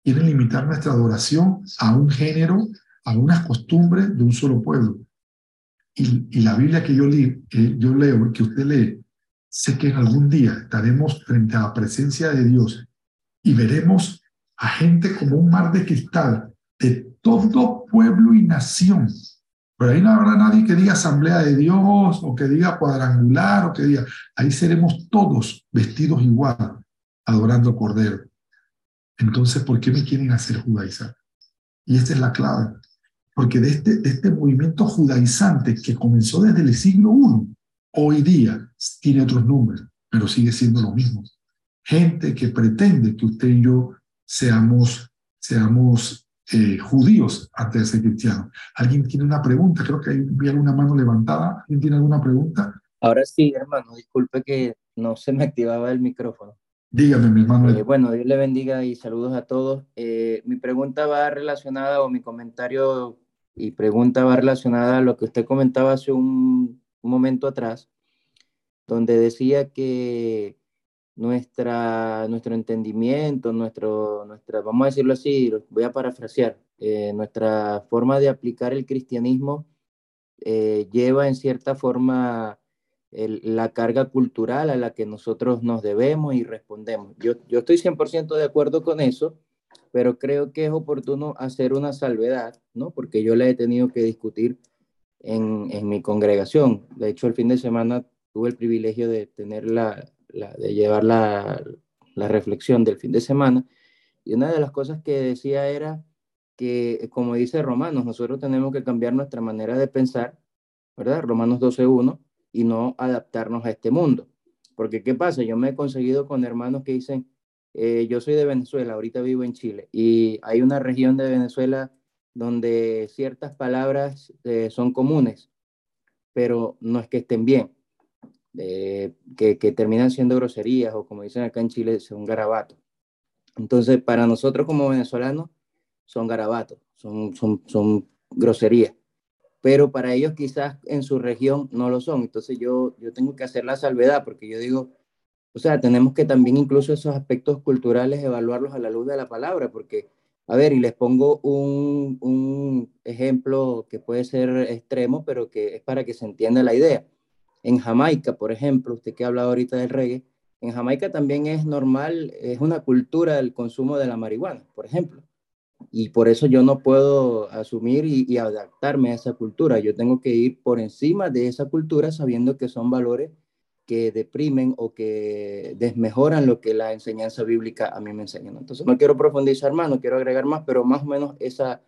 quieren limitar nuestra adoración a un género, a unas costumbres de un solo pueblo. Y, la Biblia que yo, li, que yo leo, que usted lee, sé que en algún día estaremos frente a la presencia de Dios y veremos a gente como un mar de cristal de todo pueblo y nación. Pero ahí no habrá nadie que diga asamblea de Dios o que diga cuadrangular o que diga, ahí seremos todos vestidos igual, adorando al Cordero. Entonces, ¿por qué me quieren hacer judaizar? Y esta es la clave. Porque de este, este movimiento judaizante que comenzó desde el siglo I, hoy día tiene otros números, pero sigue siendo lo mismo. Gente que pretende que usted y yo seamos, seamos eh, judíos antes de ser cristianos. ¿Alguien tiene una pregunta? Creo que hay alguna mano levantada. ¿Alguien tiene alguna pregunta? Ahora sí, hermano, disculpe que no se me activaba el micrófono. Dígame, mi hermano. Eh, bueno, Dios le bendiga y saludos a todos. Eh, mi pregunta va relacionada, o mi comentario y pregunta va relacionada a lo que usted comentaba hace un, un momento atrás, donde decía que nuestra, nuestro entendimiento, nuestro, nuestra, vamos a decirlo así, voy a parafrasear, eh, nuestra forma de aplicar el cristianismo lleva en cierta forma la carga cultural a la que nosotros nos debemos y respondemos. Yo, yo estoy 100% de acuerdo con eso, pero creo que es oportuno hacer una salvedad, ¿no? Porque yo le he tenido que discutir en, en mi congregación. De hecho, el fin de semana tuve el privilegio de tener la, la de llevar la, la reflexión del fin de semana y una de las cosas que decía era que, como dice Romanos, nosotros tenemos que cambiar nuestra manera de pensar, ¿verdad? Romanos 12.1 y no adaptarnos a este mundo. Porque ¿qué pasa? Yo me he conseguido con hermanos que dicen, eh, yo soy de Venezuela, ahorita vivo en Chile, y hay una región de Venezuela donde ciertas palabras eh, son comunes, pero no es que estén bien, que, que, terminan siendo groserías o como dicen acá en Chile, son garabatos. Entonces, para nosotros como venezolanos, son garabatos, son, son, son groserías pero para ellos quizás en su región no lo son. Entonces yo, yo tengo que hacer la salvedad porque yo digo, o sea, tenemos que también incluso esos aspectos culturales evaluarlos a la luz de la palabra, porque, a ver, y les pongo un, un ejemplo que puede ser extremo, pero que es para que se entienda la idea. En Jamaica, por ejemplo, usted que ha hablado ahorita del reggae, en Jamaica también es normal, es una cultura el consumo de la marihuana, por ejemplo y por eso yo no puedo asumir y, adaptarme a esa cultura. Yo tengo que ir por encima de esa cultura sabiendo que son valores que deprimen o que desmejoran lo que la enseñanza bíblica a mí me enseña. Entonces no quiero profundizar más, no quiero agregar más, pero más o menos esa,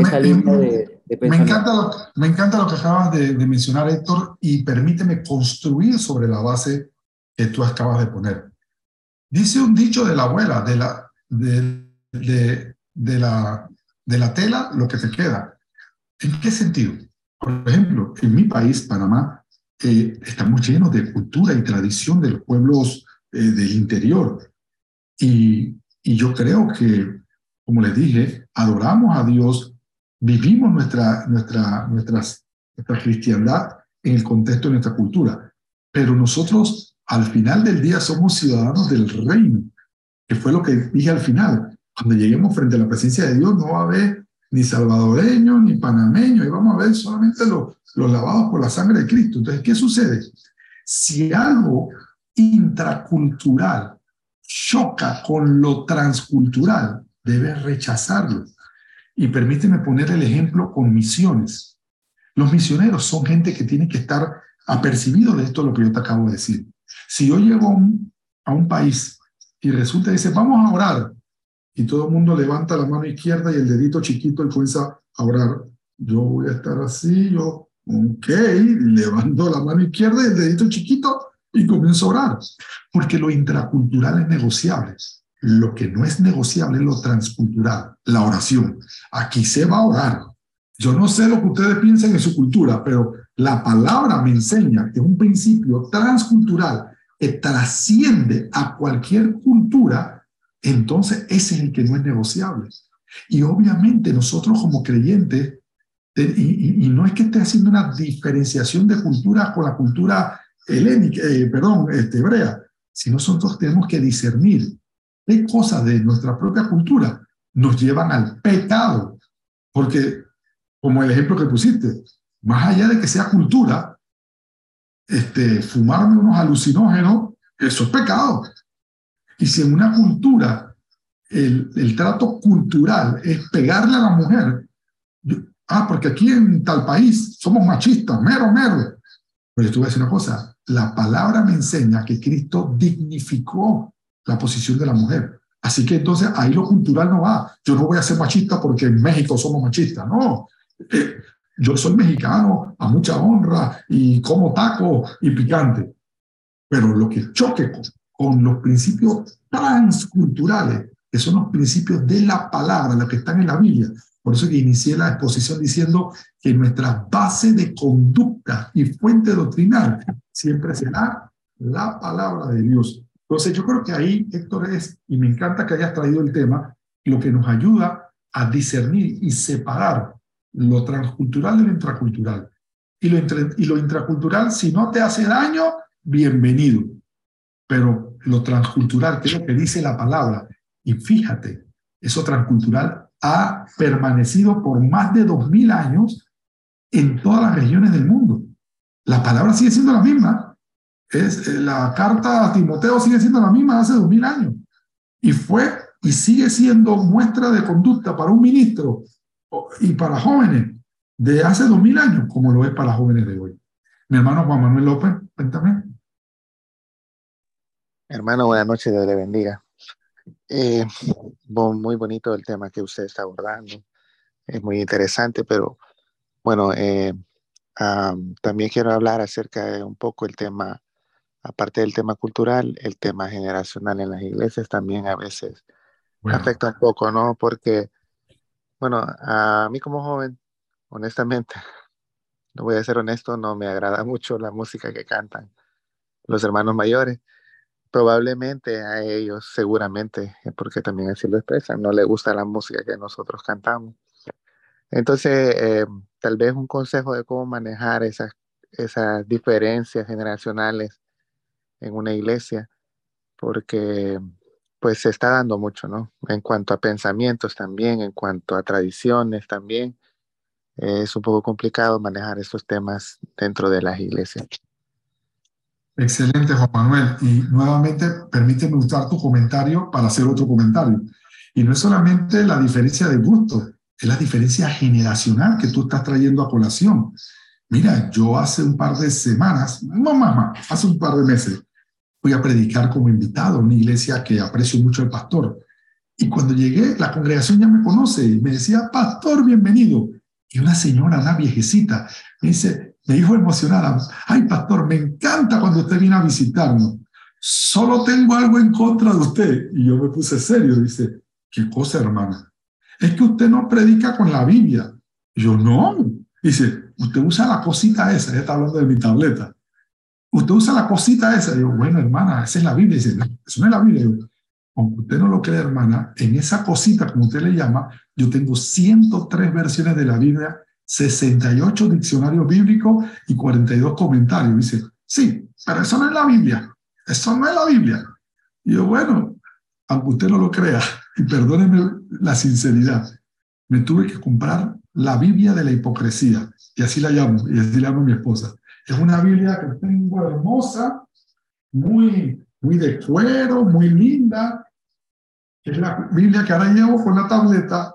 esa línea de, de, pensamiento. Me encanta, lo, me encanta lo que acabas de, de, mencionar, Héctor, y permíteme construir sobre la base que tú acabas de poner. Dice un dicho de la abuela, de la, de, de de la, de la tela lo que te queda. ¿En qué sentido? Por ejemplo, en mi país, Panamá, eh, estamos llenos de cultura y tradición de los pueblos eh, del interior. Y, y yo creo que, como les dije, adoramos a Dios, vivimos nuestra, nuestra, nuestras, nuestra cristiandad en el contexto de nuestra cultura. Pero nosotros, al final del día, somos ciudadanos del reino, que fue lo que dije al final cuando lleguemos frente a la presencia de Dios, no va a haber ni salvadoreños ni panameños, y vamos a ver solamente los, los lavados por la sangre de Cristo. Entonces, ¿qué sucede? Si algo intracultural choca con lo transcultural, debes rechazarlo. Y permíteme poner el ejemplo con misiones. Los misioneros son gente que tiene que estar apercibidos de esto lo que yo te acabo de decir. Si yo llego a un, a un país y resulta y dice, vamos a orar, y todo el mundo levanta la mano izquierda y el dedito chiquito y comienza a orar. Yo voy a estar así, yo, ok, levanto la mano izquierda y el dedito chiquito y comienzo a orar. Porque lo intracultural es negociable. Lo que no es negociable es lo transcultural, la oración. Aquí se va a orar. Yo no sé lo que ustedes piensan en su cultura, pero la palabra me enseña que es un principio transcultural que trasciende a cualquier cultura entonces ese es el que no es negociable. Y obviamente nosotros como creyentes, y, no es que esté haciendo una diferenciación de cultura con la cultura helénica, eh, perdón, este, hebrea, sino nosotros tenemos que discernir qué cosas de nuestra propia cultura nos llevan al pecado. Porque, como el ejemplo que pusiste, más allá de que sea cultura, este, fumarme unos alucinógenos, eso es pecado. Y si en una cultura el, el trato cultural es pegarle a la mujer, ah, porque aquí en tal país somos machistas, mero, mero. Pero yo te voy a decir una cosa, la palabra me enseña que Cristo dignificó la posición de la mujer. Así que entonces ahí lo cultural no va. Yo no voy a ser machista porque en México somos machistas, no. Eh, yo soy mexicano a mucha honra y como taco y picante. Pero lo que choque con los principios transculturales que son los principios de la palabra, los que están en la Biblia. Por eso que inicié la exposición diciendo que nuestra base de conducta y fuente doctrinal siempre será la palabra de Dios. Entonces yo creo que ahí, Héctor, es, y me encanta que hayas traído el tema, lo que nos ayuda a discernir y separar lo transcultural de lo intracultural. Y lo, y lo intracultural, si no te hace daño, bienvenido. Pero lo transcultural, que es lo que dice la palabra, y fíjate, eso transcultural ha permanecido por más de dos mil años en todas las regiones del mundo. La palabra sigue siendo la misma. Es, eh, la carta a Timoteo sigue siendo la misma hace dos mil años. Y fue y sigue siendo muestra de conducta para un ministro y para jóvenes de hace dos mil años, como lo es para jóvenes de hoy. Mi hermano Juan Manuel López, cuéntame. Hermano, buenas noches, Dios le bendiga. Eh, muy bonito el tema que usted está abordando. Es muy interesante, pero bueno, eh, también quiero hablar acerca de un poco el tema, aparte del tema cultural, el tema generacional en las iglesias también a veces afecta un poco, ¿no? Porque, bueno, a mí como joven, honestamente, no voy a ser honesto, no me agrada mucho la música que cantan los hermanos mayores. Probablemente a ellos, seguramente, porque también así lo expresan, no les gusta la música que nosotros cantamos. Entonces, eh, tal vez un consejo de cómo manejar esas, esas diferencias generacionales en una iglesia, porque pues se está dando mucho, ¿no? En cuanto a pensamientos también, en cuanto a tradiciones también. es un poco complicado manejar estos temas dentro de las iglesias. Excelente, Juan Manuel. Y nuevamente, permíteme usar tu comentario para hacer otro comentario. Y no es solamente la diferencia de gusto, es la diferencia generacional que tú estás trayendo a colación. Mira, yo hace un par de semanas, no mamá, hace un par de meses, fui a predicar como invitado a una iglesia que aprecio mucho al pastor. Y cuando llegué, la congregación ya me conoce y me decía, pastor, bienvenido. Y una señora, una viejecita, me dice, me dijo emocionada, ay, pastor, me encanta cuando usted viene a visitarnos. Solo tengo algo en contra de usted. Y yo me puse serio, dice, ¿qué cosa, hermana? Es que usted no predica con la Biblia. Y yo, no. Dice, usted usa la cosita esa, ella está hablando de mi tableta usted usa la cosita esa. Digo, bueno, hermana, esa es la Biblia. Dice, no, eso no es la Biblia. aunque usted no lo cree, hermana, en esa cosita, como usted le llama, yo tengo 103 versiones de la Biblia, 68 diccionarios bíblicos y 42 comentarios. Dice, sí, pero eso no es la Biblia. Eso no es la Biblia. Y yo, bueno, aunque usted no lo crea, y perdóneme la sinceridad, me tuve que comprar la Biblia de la hipocresía, y así la llamo, y así la llamo mi esposa. Es una Biblia que tengo hermosa, muy, muy de cuero, muy linda. Es la Biblia que ahora llevo con la tableta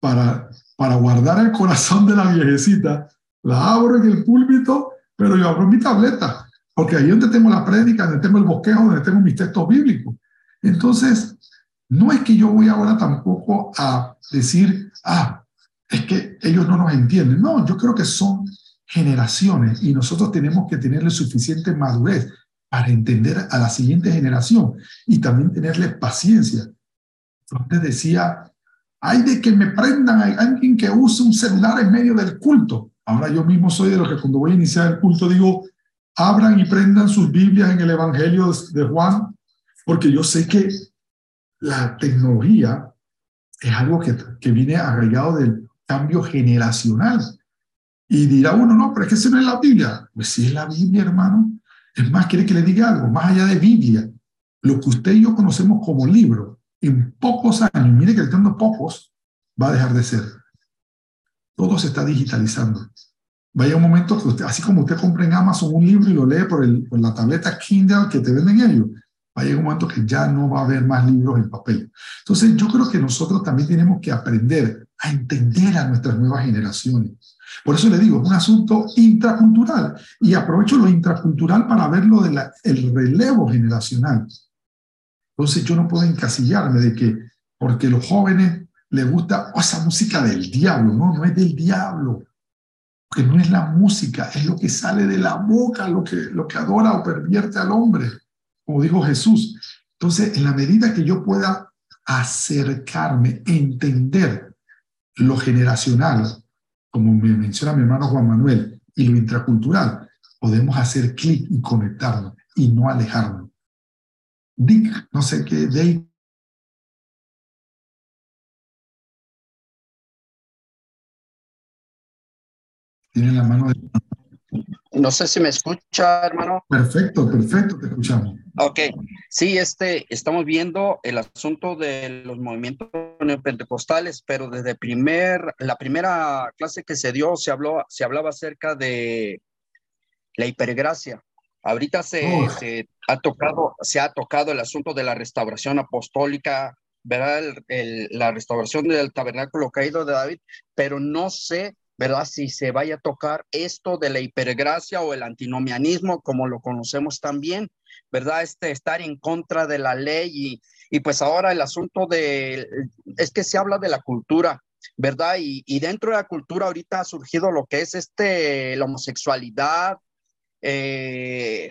para, para guardar el corazón de la viejecita. La abro en el púlpito, pero yo abro mi tableta, porque ahí donde tengo la prédica, donde tengo el bosquejo, donde tengo mis textos bíblicos. Entonces, no es que yo voy ahora tampoco a decir, ah, es que ellos no nos entienden. No, yo creo que son generaciones y nosotros tenemos que tenerle suficiente madurez para entender a la siguiente generación y también tenerle paciencia. Antes decía, hay de que me prendan, hay alguien que use un celular en medio del culto. Ahora yo mismo soy de los que cuando voy a iniciar el culto digo, abran y prendan sus Biblias en el Evangelio de Juan, porque yo sé que la tecnología es algo que, que viene agregado del cambio generacional. Y dirá uno, no, pero es que eso no es la Biblia. Pues sí es la Biblia, hermano. Es más, quiere que le diga algo, más allá de Biblia. Lo que usted y yo conocemos como libro, en pocos años, mire que teniendo pocos, va a dejar de ser. Todo se está digitalizando. Vaya un momento que usted, así como usted compra en Amazon un libro y lo lee por, el, por la tableta Kindle que te venden ellos, va a llegar un momento que ya no va a haber más libros en papel. Entonces, yo creo que nosotros también tenemos que aprender a entender a nuestras nuevas generaciones. Por eso le digo, es un asunto intracultural y aprovecho lo intracultural para ver lo del relevo generacional. Entonces yo no puedo encasillarme de que porque los jóvenes les gusta oh, esa música del diablo, no, no es del diablo, que no es la música, es lo que sale de la boca, lo que, lo que adora o pervierte al hombre, como dijo Jesús. Entonces, en la medida que yo pueda acercarme, entender lo generacional, como me menciona mi hermano Juan Manuel, y lo intracultural, podemos hacer clic y conectarnos y no alejarnos. Dick, no sé qué, Dave. Tiene la mano de... No sé si me escucha, hermano. Perfecto, perfecto, te escuchamos. Ok, sí, este, estamos viendo el asunto de los movimientos neopentecostales, pero desde primer, la primera clase que se dio se, habló, se hablaba acerca de la hipergracia. Ahorita se, se ha tocado, se ha tocado el asunto de la restauración apostólica, ¿verdad? El- el- la restauración del tabernáculo caído de David, pero no sé, ¿verdad? Si se vaya a tocar esto de la hipergracia o el antinomianismo, como lo conocemos también, ¿verdad? Este estar en contra de la ley y, y pues ahora el asunto de, es que se habla de la cultura, ¿verdad? Y, y dentro de la cultura ahorita ha surgido lo que es este, la homosexualidad, eh,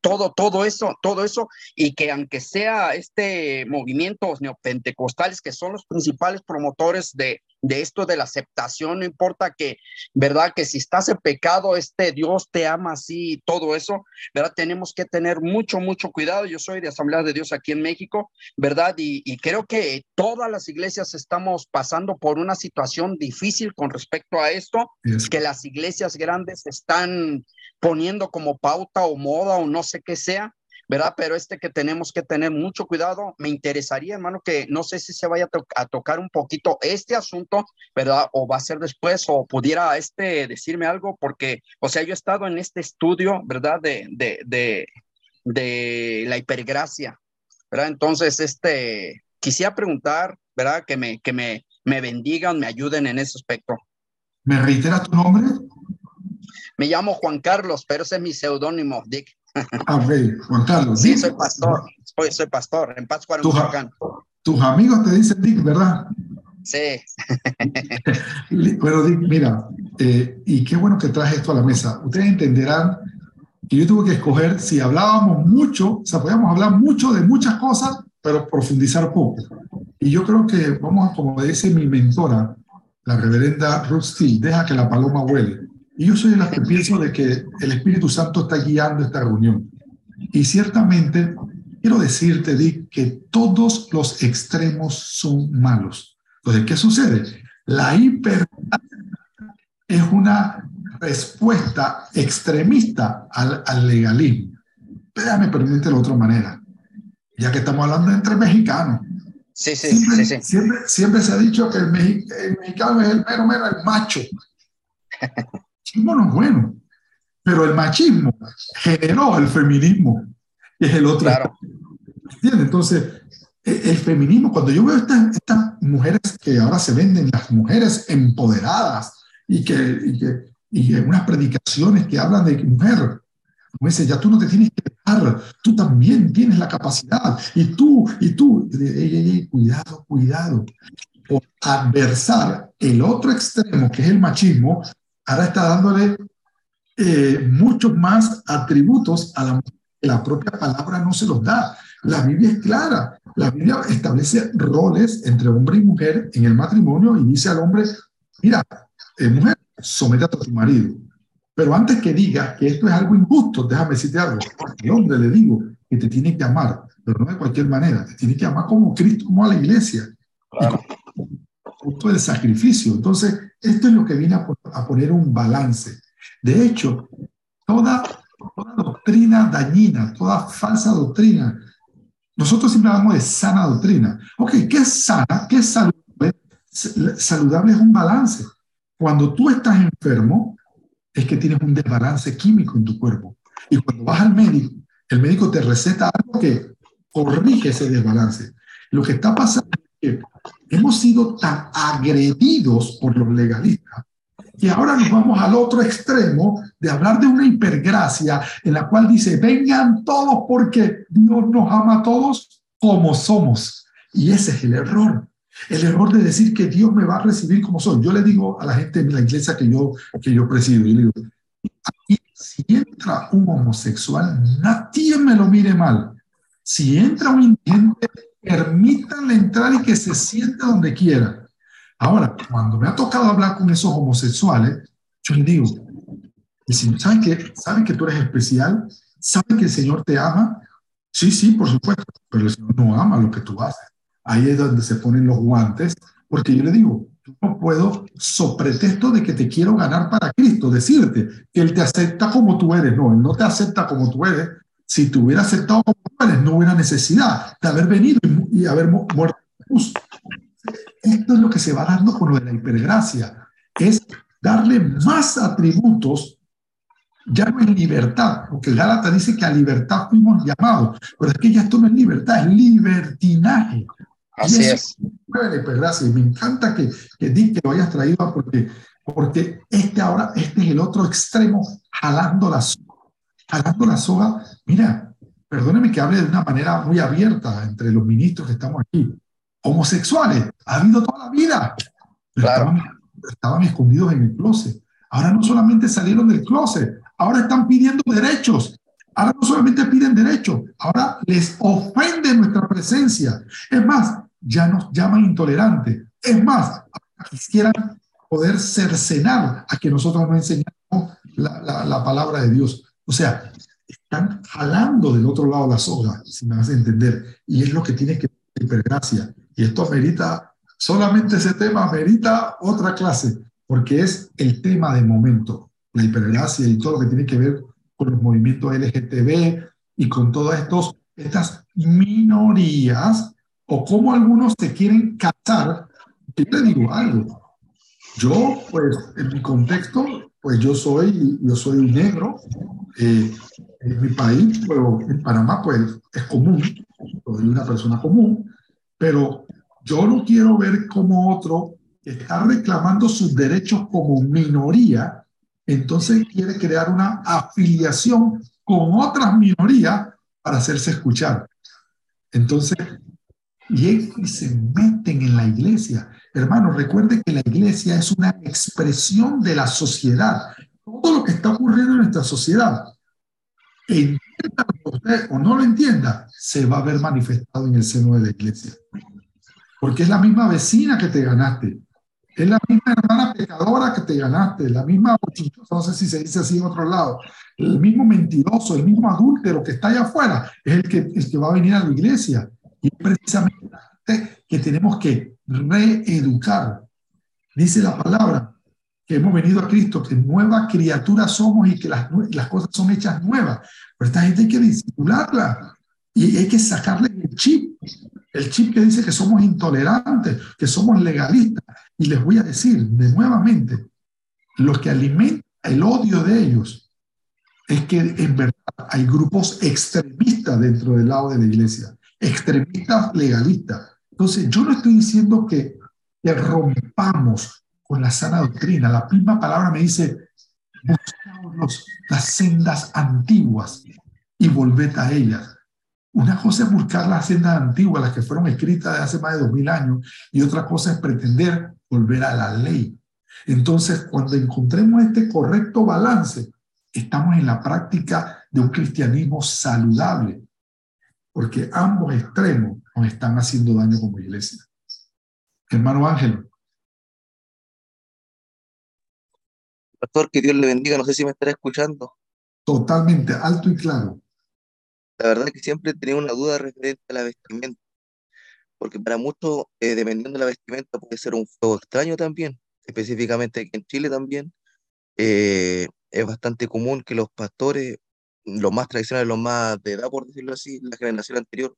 todo, todo eso, todo eso, y que aunque sea este movimientos neopentecostales, que son los principales promotores de, de esto de la aceptación, no importa que, ¿verdad? Que si estás en pecado, este Dios te ama así, todo eso, ¿verdad? Tenemos que tener mucho, mucho cuidado. Yo soy de Asamblea de Dios aquí en México, ¿verdad? Y, y creo que todas las iglesias estamos pasando por una situación difícil con respecto a esto, Yes. que las iglesias grandes están poniendo como pauta o moda o no sé qué sea, ¿verdad? Pero este que tenemos que tener mucho cuidado. Me interesaría, hermano, que no sé si se vaya a, to- a tocar un poquito este asunto, ¿verdad? O va a ser después, o pudiera este decirme algo, porque, o sea, yo he estado en este estudio, ¿verdad? De, de, de, de la hipergracia, ¿verdad? Entonces, este, quisiera preguntar, ¿verdad? Que me, que me, me bendigan, me ayuden en ese aspecto. ¿Me reiteras tu nombre? Me llamo Juan Carlos, pero ese es mi seudónimo, Dick. Ok, Juan Carlos. Sí, Dick, soy pastor, soy, soy pastor en Pátzcuaro, Michoacán. Tus amigos te dicen Dick, ¿verdad? Sí, Bueno, Dick, mira, eh, y qué bueno que traje esto a la mesa. Ustedes entenderán que yo tuve que escoger si hablábamos mucho, o sea, podíamos hablar mucho de muchas cosas, pero profundizar poco. Y yo creo que vamos a, como dice mi mentora, la reverenda Ruth Steele, deja que la paloma huele. Y yo soy de las que pienso de que el Espíritu Santo está guiando esta reunión. Y ciertamente, quiero decirte, Dick, que todos los extremos son malos. Entonces, ¿qué sucede? La hiper es una respuesta extremista al, al legalismo. Déjame permitirte de otra manera, ya que estamos hablando entre mexicanos. sí, sí, Siempre, sí, sí. siempre, siempre se ha dicho que el mexicano es el mero, mero, el macho. Machismo no es bueno, pero el machismo generó el feminismo, que es el otro. Claro, ¿Entiendes? Entonces, e- el feminismo, cuando yo veo estas, estas mujeres que ahora se venden, las mujeres empoderadas y que, y que, y que unas predicaciones que hablan de mujer, como dice, ya tú no te tienes que dejar, tú también tienes la capacidad, y tú, y tú, Ey, ey, ey, cuidado, cuidado. Por adversar el otro extremo, que es el machismo, ahora está dándole eh, muchos más atributos a la la propia palabra no se los da. La Biblia es clara. La Biblia establece roles entre hombre y mujer en el matrimonio y dice al hombre, mira, eh, mujer, sométate a tu marido. Pero antes que digas que esto es algo injusto, déjame decirte algo. Al hombre le digo que te tiene que amar, pero no de cualquier manera. Te tiene que amar como Cristo, como a la iglesia. claro. Punto del sacrificio. Entonces, esto es lo que viene a, a poner un balance. De hecho, toda, toda doctrina dañina, toda falsa doctrina, nosotros siempre hablamos de sana doctrina. Ok, ¿qué es sana? ¿Qué es saludable? Saludable es un balance. Cuando tú estás enfermo, es que tienes un desbalance químico en tu cuerpo. Y cuando vas al médico, el médico te receta algo que corrige ese desbalance. Lo que está pasando es que hemos sido tan agredidos por los legalistas que ahora nos vamos al otro extremo de hablar de una hipergracia en la cual dice, vengan todos porque Dios nos ama a todos como somos. Y ese es el error. El error de decir que Dios me va a recibir como soy. Yo le digo a la gente de la iglesia que yo, que yo presido, yo le digo, aquí, si entra un homosexual, nadie me lo mire mal. Si entra un indigente, permítanle entrar y que se siente donde quiera. Ahora, cuando me ha tocado hablar con esos homosexuales, yo les digo, ¿saben que, ¿saben que tú eres especial? ¿Saben que el Señor te ama? Sí, sí, por supuesto, pero el Señor no ama lo que tú haces. Ahí es donde se ponen los guantes, porque yo le digo, no puedo, sobre pretexto de que te quiero ganar para Cristo, decirte que Él te acepta como tú eres. No, Él no te acepta como tú eres. Si te hubiera aceptado como eres, no hubiera necesidad de haber venido y, haber muerto. Esto es lo que se va dando con lo de la hipergracia, es darle más atributos, ya no es libertad, porque Gálata dice que a libertad fuimos llamados, pero es que ya esto no es libertad, es libertinaje. Así es. Y me encanta que, que Dick lo hayas traído porque, porque este ahora, este es el otro extremo, jalando la soga. Jalando la soga, mira, perdóneme que hable de una manera muy abierta entre los ministros que estamos aquí. Homosexuales, ha habido toda la vida. estaban, estaban escondidos en el closet. Ahora no solamente salieron del closet, ahora están pidiendo derechos. Ahora no solamente piden derechos, ahora les ofende nuestra presencia. Es más, ya nos llaman intolerantes. Es más, quisieran poder cercenar a que nosotros no enseñamos la, la, palabra de Dios. O sea, están jalando del otro lado la soga, si me a entender. Y es lo que tiene que hipergracia. Y esto merita, solamente ese tema merita otra clase, porque es el tema de momento, la hipergracia y todo lo que tiene que ver con los movimientos LGTB y con todas estos, estas minorías o cómo algunos se quieren casar. Yo te digo algo. Yo, pues, en mi contexto, pues yo soy, yo soy negro. Eh, en mi país, pero en Panamá, pues es común, soy una persona común, pero yo no quiero ver como otro está reclamando sus derechos como minoría, entonces quiere crear una afiliación con otras minorías para hacerse escuchar. Entonces, y, se meten en la iglesia. Hermano, recuerde que la iglesia es una expresión de la sociedad. Todo lo que está ocurriendo en nuestra sociedad, entienda usted o no lo entienda, se va a ver manifestado en el seno de la iglesia. Porque es la misma vecina que te ganaste. Es la misma hermana pecadora que te ganaste, la misma no sé si se dice así en otro lado, el mismo mentiroso, el mismo adúltero que está allá afuera, es el que, el que va a venir a la iglesia. Y precisamente que tenemos que reeducar. Dice la palabra que hemos venido a Cristo, que nueva criatura somos y que las, las cosas son hechas nuevas. Pero esta gente hay que disimularla y hay que sacarle el chip, el chip que dice que somos intolerantes, que somos legalistas. Y les voy a decir de nuevamente, lo que alimenta el odio de ellos es que en verdad hay grupos extremistas dentro del lado de la iglesia extremistas legalistas. Entonces, yo no estoy diciendo que, rompamos con la sana doctrina. La misma palabra me dice, buscamos las sendas antiguas y volved a ellas. Una cosa es buscar las sendas antiguas, las que fueron escritas de hace más de dos mil años, y otra cosa es pretender volver a la ley. Entonces, cuando encontremos este correcto balance, estamos en la práctica de un cristianismo saludable, porque ambos extremos nos están haciendo daño como iglesia. Hermano Ángel. Pastor, que Dios le bendiga, no sé si me estará escuchando. Totalmente, alto y claro. La verdad es que siempre he tenido una duda referente a la vestimenta, porque para muchos, eh, dependiendo de la vestimenta, puede ser un fuego extraño también, específicamente aquí en Chile también. Eh, es bastante común que los pastores los más tradicionales, los más de edad, por decirlo así, la generación anterior,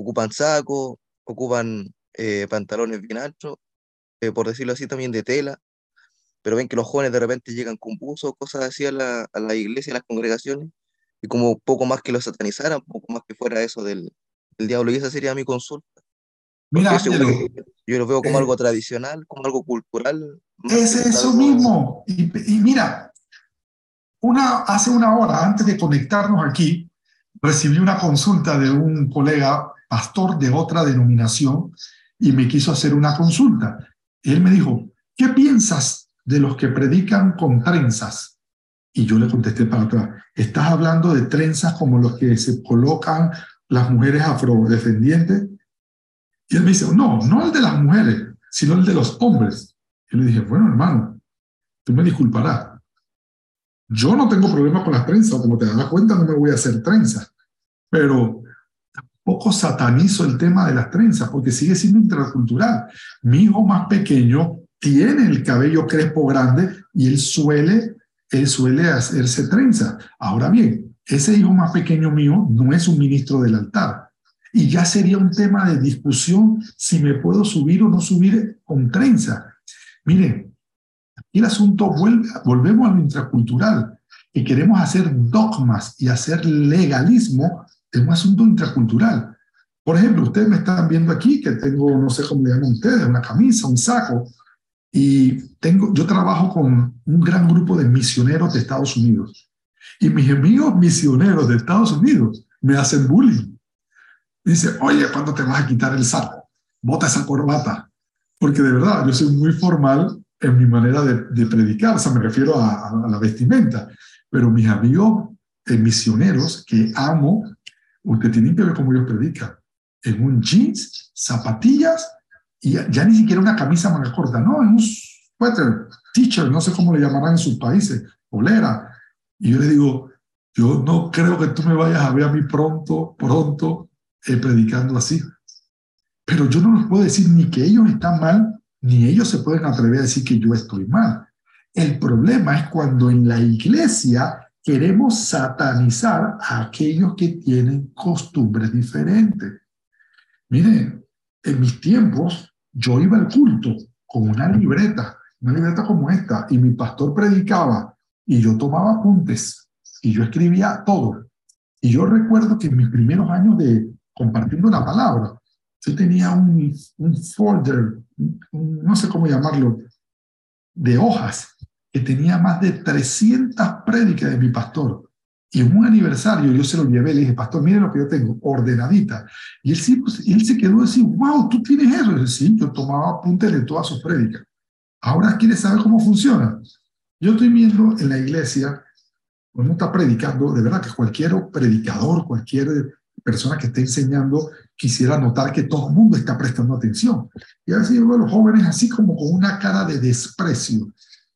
ocupan sacos, ocupan eh, pantalones bien anchos, eh, por decirlo así, también de tela, pero ven que los jóvenes de repente llegan con buzos, cosas así a la, a la iglesia, a las congregaciones, y como poco más que lo satanizaran, poco más que fuera eso del, del diablo, y esa sería mi consulta. Mira, yo lo veo como eh, algo tradicional, como algo cultural. Es eso mismo. Y, y, mira, una, hace una hora, antes de conectarnos aquí, recibí una consulta de un colega pastor de otra denominación y me quiso hacer una consulta. Él me dijo, ¿qué piensas de los que predican con trenzas? Y yo le contesté para atrás, ¿estás hablando de trenzas como los que se colocan las mujeres afrodescendientes? Y él me dice, no, no el de las mujeres, sino el de los hombres. Y le dije, bueno, hermano, tú me disculparás. Yo no tengo problema con las trenzas, como te das cuenta, no me voy a hacer trenzas. Pero tampoco satanizo el tema de las trenzas, porque sigue siendo intercultural. Mi hijo más pequeño tiene el cabello crespo grande y él suele, él suele hacerse trenza. Ahora bien, ese hijo más pequeño mío no es un ministro del altar. Y ya sería un tema de discusión si me puedo subir o no subir con trenza. Aquí el asunto vuelve, volvemos a lo intracultural, que queremos hacer dogmas y hacer legalismo es un asunto intracultural. Por ejemplo, ustedes me están viendo aquí que tengo, no sé cómo le llaman ustedes, una camisa, un saco, y tengo, yo trabajo con un gran grupo de misioneros de Estados Unidos. Y mis amigos misioneros de Estados Unidos me hacen bullying. Dice, oye, ¿cuándo te vas a quitar el saco? Bota esa corbata. Porque de verdad, yo soy muy formal en mi manera de, predicar, o sea, me refiero a, a, la vestimenta. Pero mis amigos eh, misioneros que amo, usted tiene que ver cómo ellos predican. En un jeans, zapatillas y ya, ni siquiera una camisa manga corta, no, es un sweater, teacher, no sé cómo le llamarán en sus países, polera. Y yo le digo, yo no creo que tú me vayas a ver a mí pronto, pronto, eh, predicando así. Pero yo no les puedo decir ni que ellos están mal, ni ellos se pueden atrever a decir que yo estoy mal. El problema es cuando en la iglesia queremos satanizar a aquellos que tienen costumbres diferentes. Miren, en mis tiempos, yo iba al culto con una libreta, una libreta como esta, y mi pastor predicaba y yo tomaba apuntes y yo escribía todo. Y yo recuerdo que en mis primeros años de compartiendo la palabra, yo tenía un, un folder, no sé cómo llamarlo, de hojas, que tenía más de 300 prédicas de mi pastor. Y en un aniversario yo se lo llevé, le dije, pastor, mire lo que yo tengo, ordenadita. Y él, sí, pues, él se quedó así, wow, tú tienes eso. Y yo, sí, yo tomaba apuntes de todas sus prédicas. Ahora quieres saber cómo funciona. Yo estoy viendo en la iglesia, cuando está predicando, de verdad que cualquier predicador, cualquier persona que esté enseñando, quisiera notar que todo el mundo está prestando atención. Y a veces yo veo a los jóvenes así como con una cara de desprecio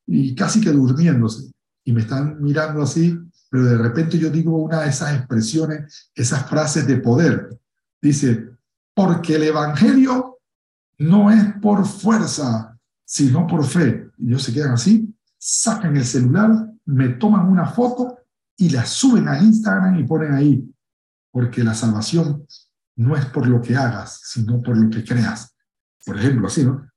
y casi que durmiéndose. Y me están mirando así pero de repente yo digo una de esas expresiones, esas frases de poder. Dice, porque el Evangelio no es por fuerza, sino por fe. Y ellos se quedan así, sacan el celular, me toman una foto y la suben a Instagram y ponen ahí, porque la salvación no es por lo que hagas, sino por lo que creas. Por ejemplo, así, ¿no?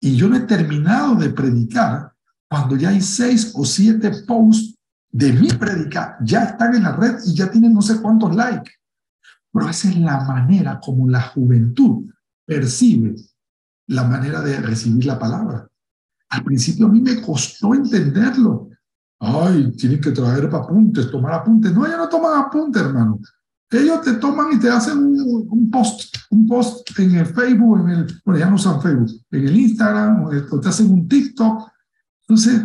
Y yo no he terminado de predicar cuando ya hay seis o siete posts de mi predicar ya están en la red y ya tienen no sé cuántos likes. Pero esa es la manera como la juventud percibe la manera de recibir la palabra. Al principio a mí me costó entenderlo. Ay, tienen que traer apuntes, tomar apuntes. No, ellos no toman apuntes, hermano. Ellos te toman y te hacen un, post, un post en el Facebook, en el, bueno, ya no usan Facebook, en el Instagram, o te hacen un TikTok. Entonces,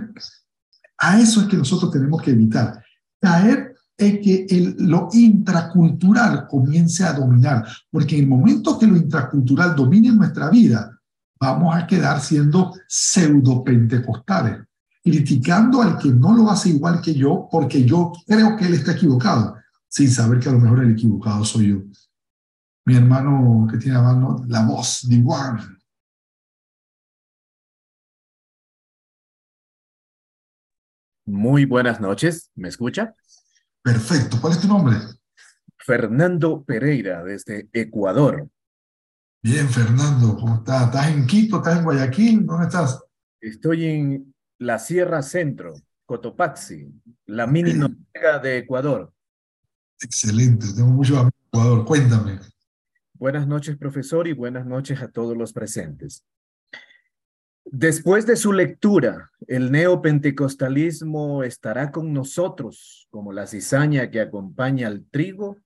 a eso es que nosotros tenemos que evitar. Caer en que el, lo intracultural comience a dominar, porque en el momento que lo intracultural domine nuestra vida, vamos a quedar siendo pseudo pentecostales, criticando al que no lo hace igual que yo, porque yo creo que él está equivocado, sin saber que a lo mejor el equivocado soy yo. Mi hermano que tiene a mano la voz de Muy buenas noches, ¿me escucha? Perfecto, ¿cuál es tu nombre? Fernando Pereira, desde Ecuador. Bien, Fernando, ¿cómo estás? ¿Estás en Quito? ¿Estás en Guayaquil? ¿Dónde estás? Estoy en la Sierra Centro, Cotopaxi, la mini Noruega de Ecuador. Excelente, tengo mucho amigos en Ecuador. Cuéntame. Buenas noches, profesor, y buenas noches a todos los presentes. Después de su lectura, el neopentecostalismo estará con nosotros como la cizaña que acompaña al trigo.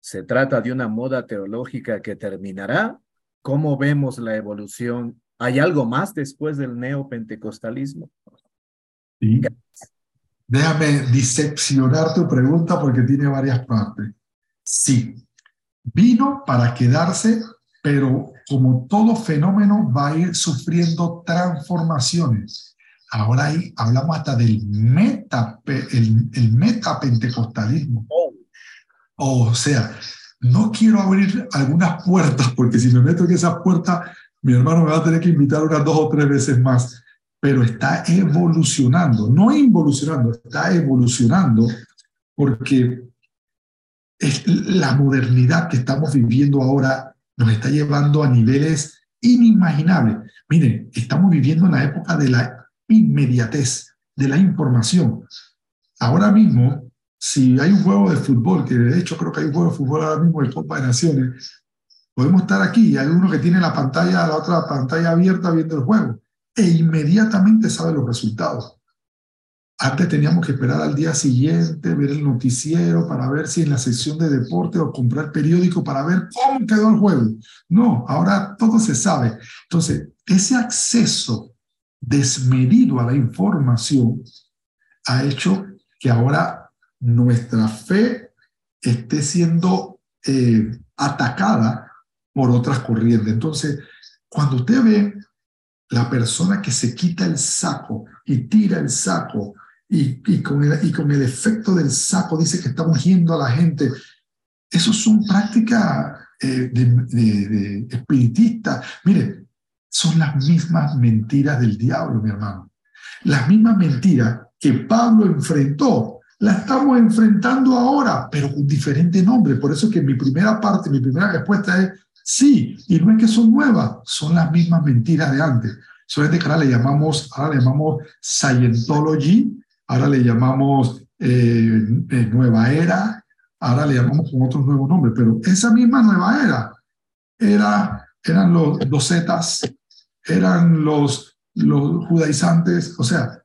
Se trata de una moda teológica que terminará. ¿Cómo vemos la evolución? ¿Hay algo más después del neopentecostalismo? Sí. Déjame diseccionar tu pregunta porque tiene varias partes. Sí, vino para quedarse, pero como todo fenómeno va a ir sufriendo transformaciones. Ahora ahí hablamos hasta del meta, el, el metapentecostalismo. O sea, no quiero abrir algunas puertas porque si me meto en esas puertas, mi hermano me va a tener que invitar unas dos o tres veces más. Pero está evolucionando, no involucionando, está evolucionando porque es la modernidad que estamos viviendo ahora nos está llevando a niveles inimaginables. Miren, estamos viviendo en la época de la inmediatez, de la información. Ahora mismo, si hay un juego de fútbol, que de hecho creo que hay un juego de fútbol ahora mismo de Copa de Naciones, podemos estar aquí, hay uno que tiene la pantalla, la otra pantalla abierta viendo el juego, e inmediatamente sabe los resultados. Antes teníamos que esperar al día siguiente, ver el noticiero para ver si en la sección de deporte o comprar periódico para ver cómo quedó el juego. No, ahora todo se sabe. Entonces, ese acceso desmedido a la información ha hecho que ahora nuestra fe esté siendo eh, atacada por otras corrientes. Entonces, cuando usted ve la persona que se quita el saco y tira el saco y, con el, y con el efecto del saco dice que está ungiendo a la gente. Eso son prácticas eh, de, de, espiritistas. Mire, son las mismas mentiras del diablo, mi hermano. Las mismas mentiras que Pablo enfrentó, las estamos enfrentando ahora, pero con diferente nombre. Por eso que mi primera parte, mi primera respuesta es sí, y no es que son nuevas, son las mismas mentiras de antes. Solamente que ahora le llamamos, ahora le llamamos Scientology, ahora le llamamos eh, eh, nueva era, ahora le llamamos con otros nuevos nombres, pero esa misma nueva era era, eran los, docetas, eran los, los judaizantes, o sea,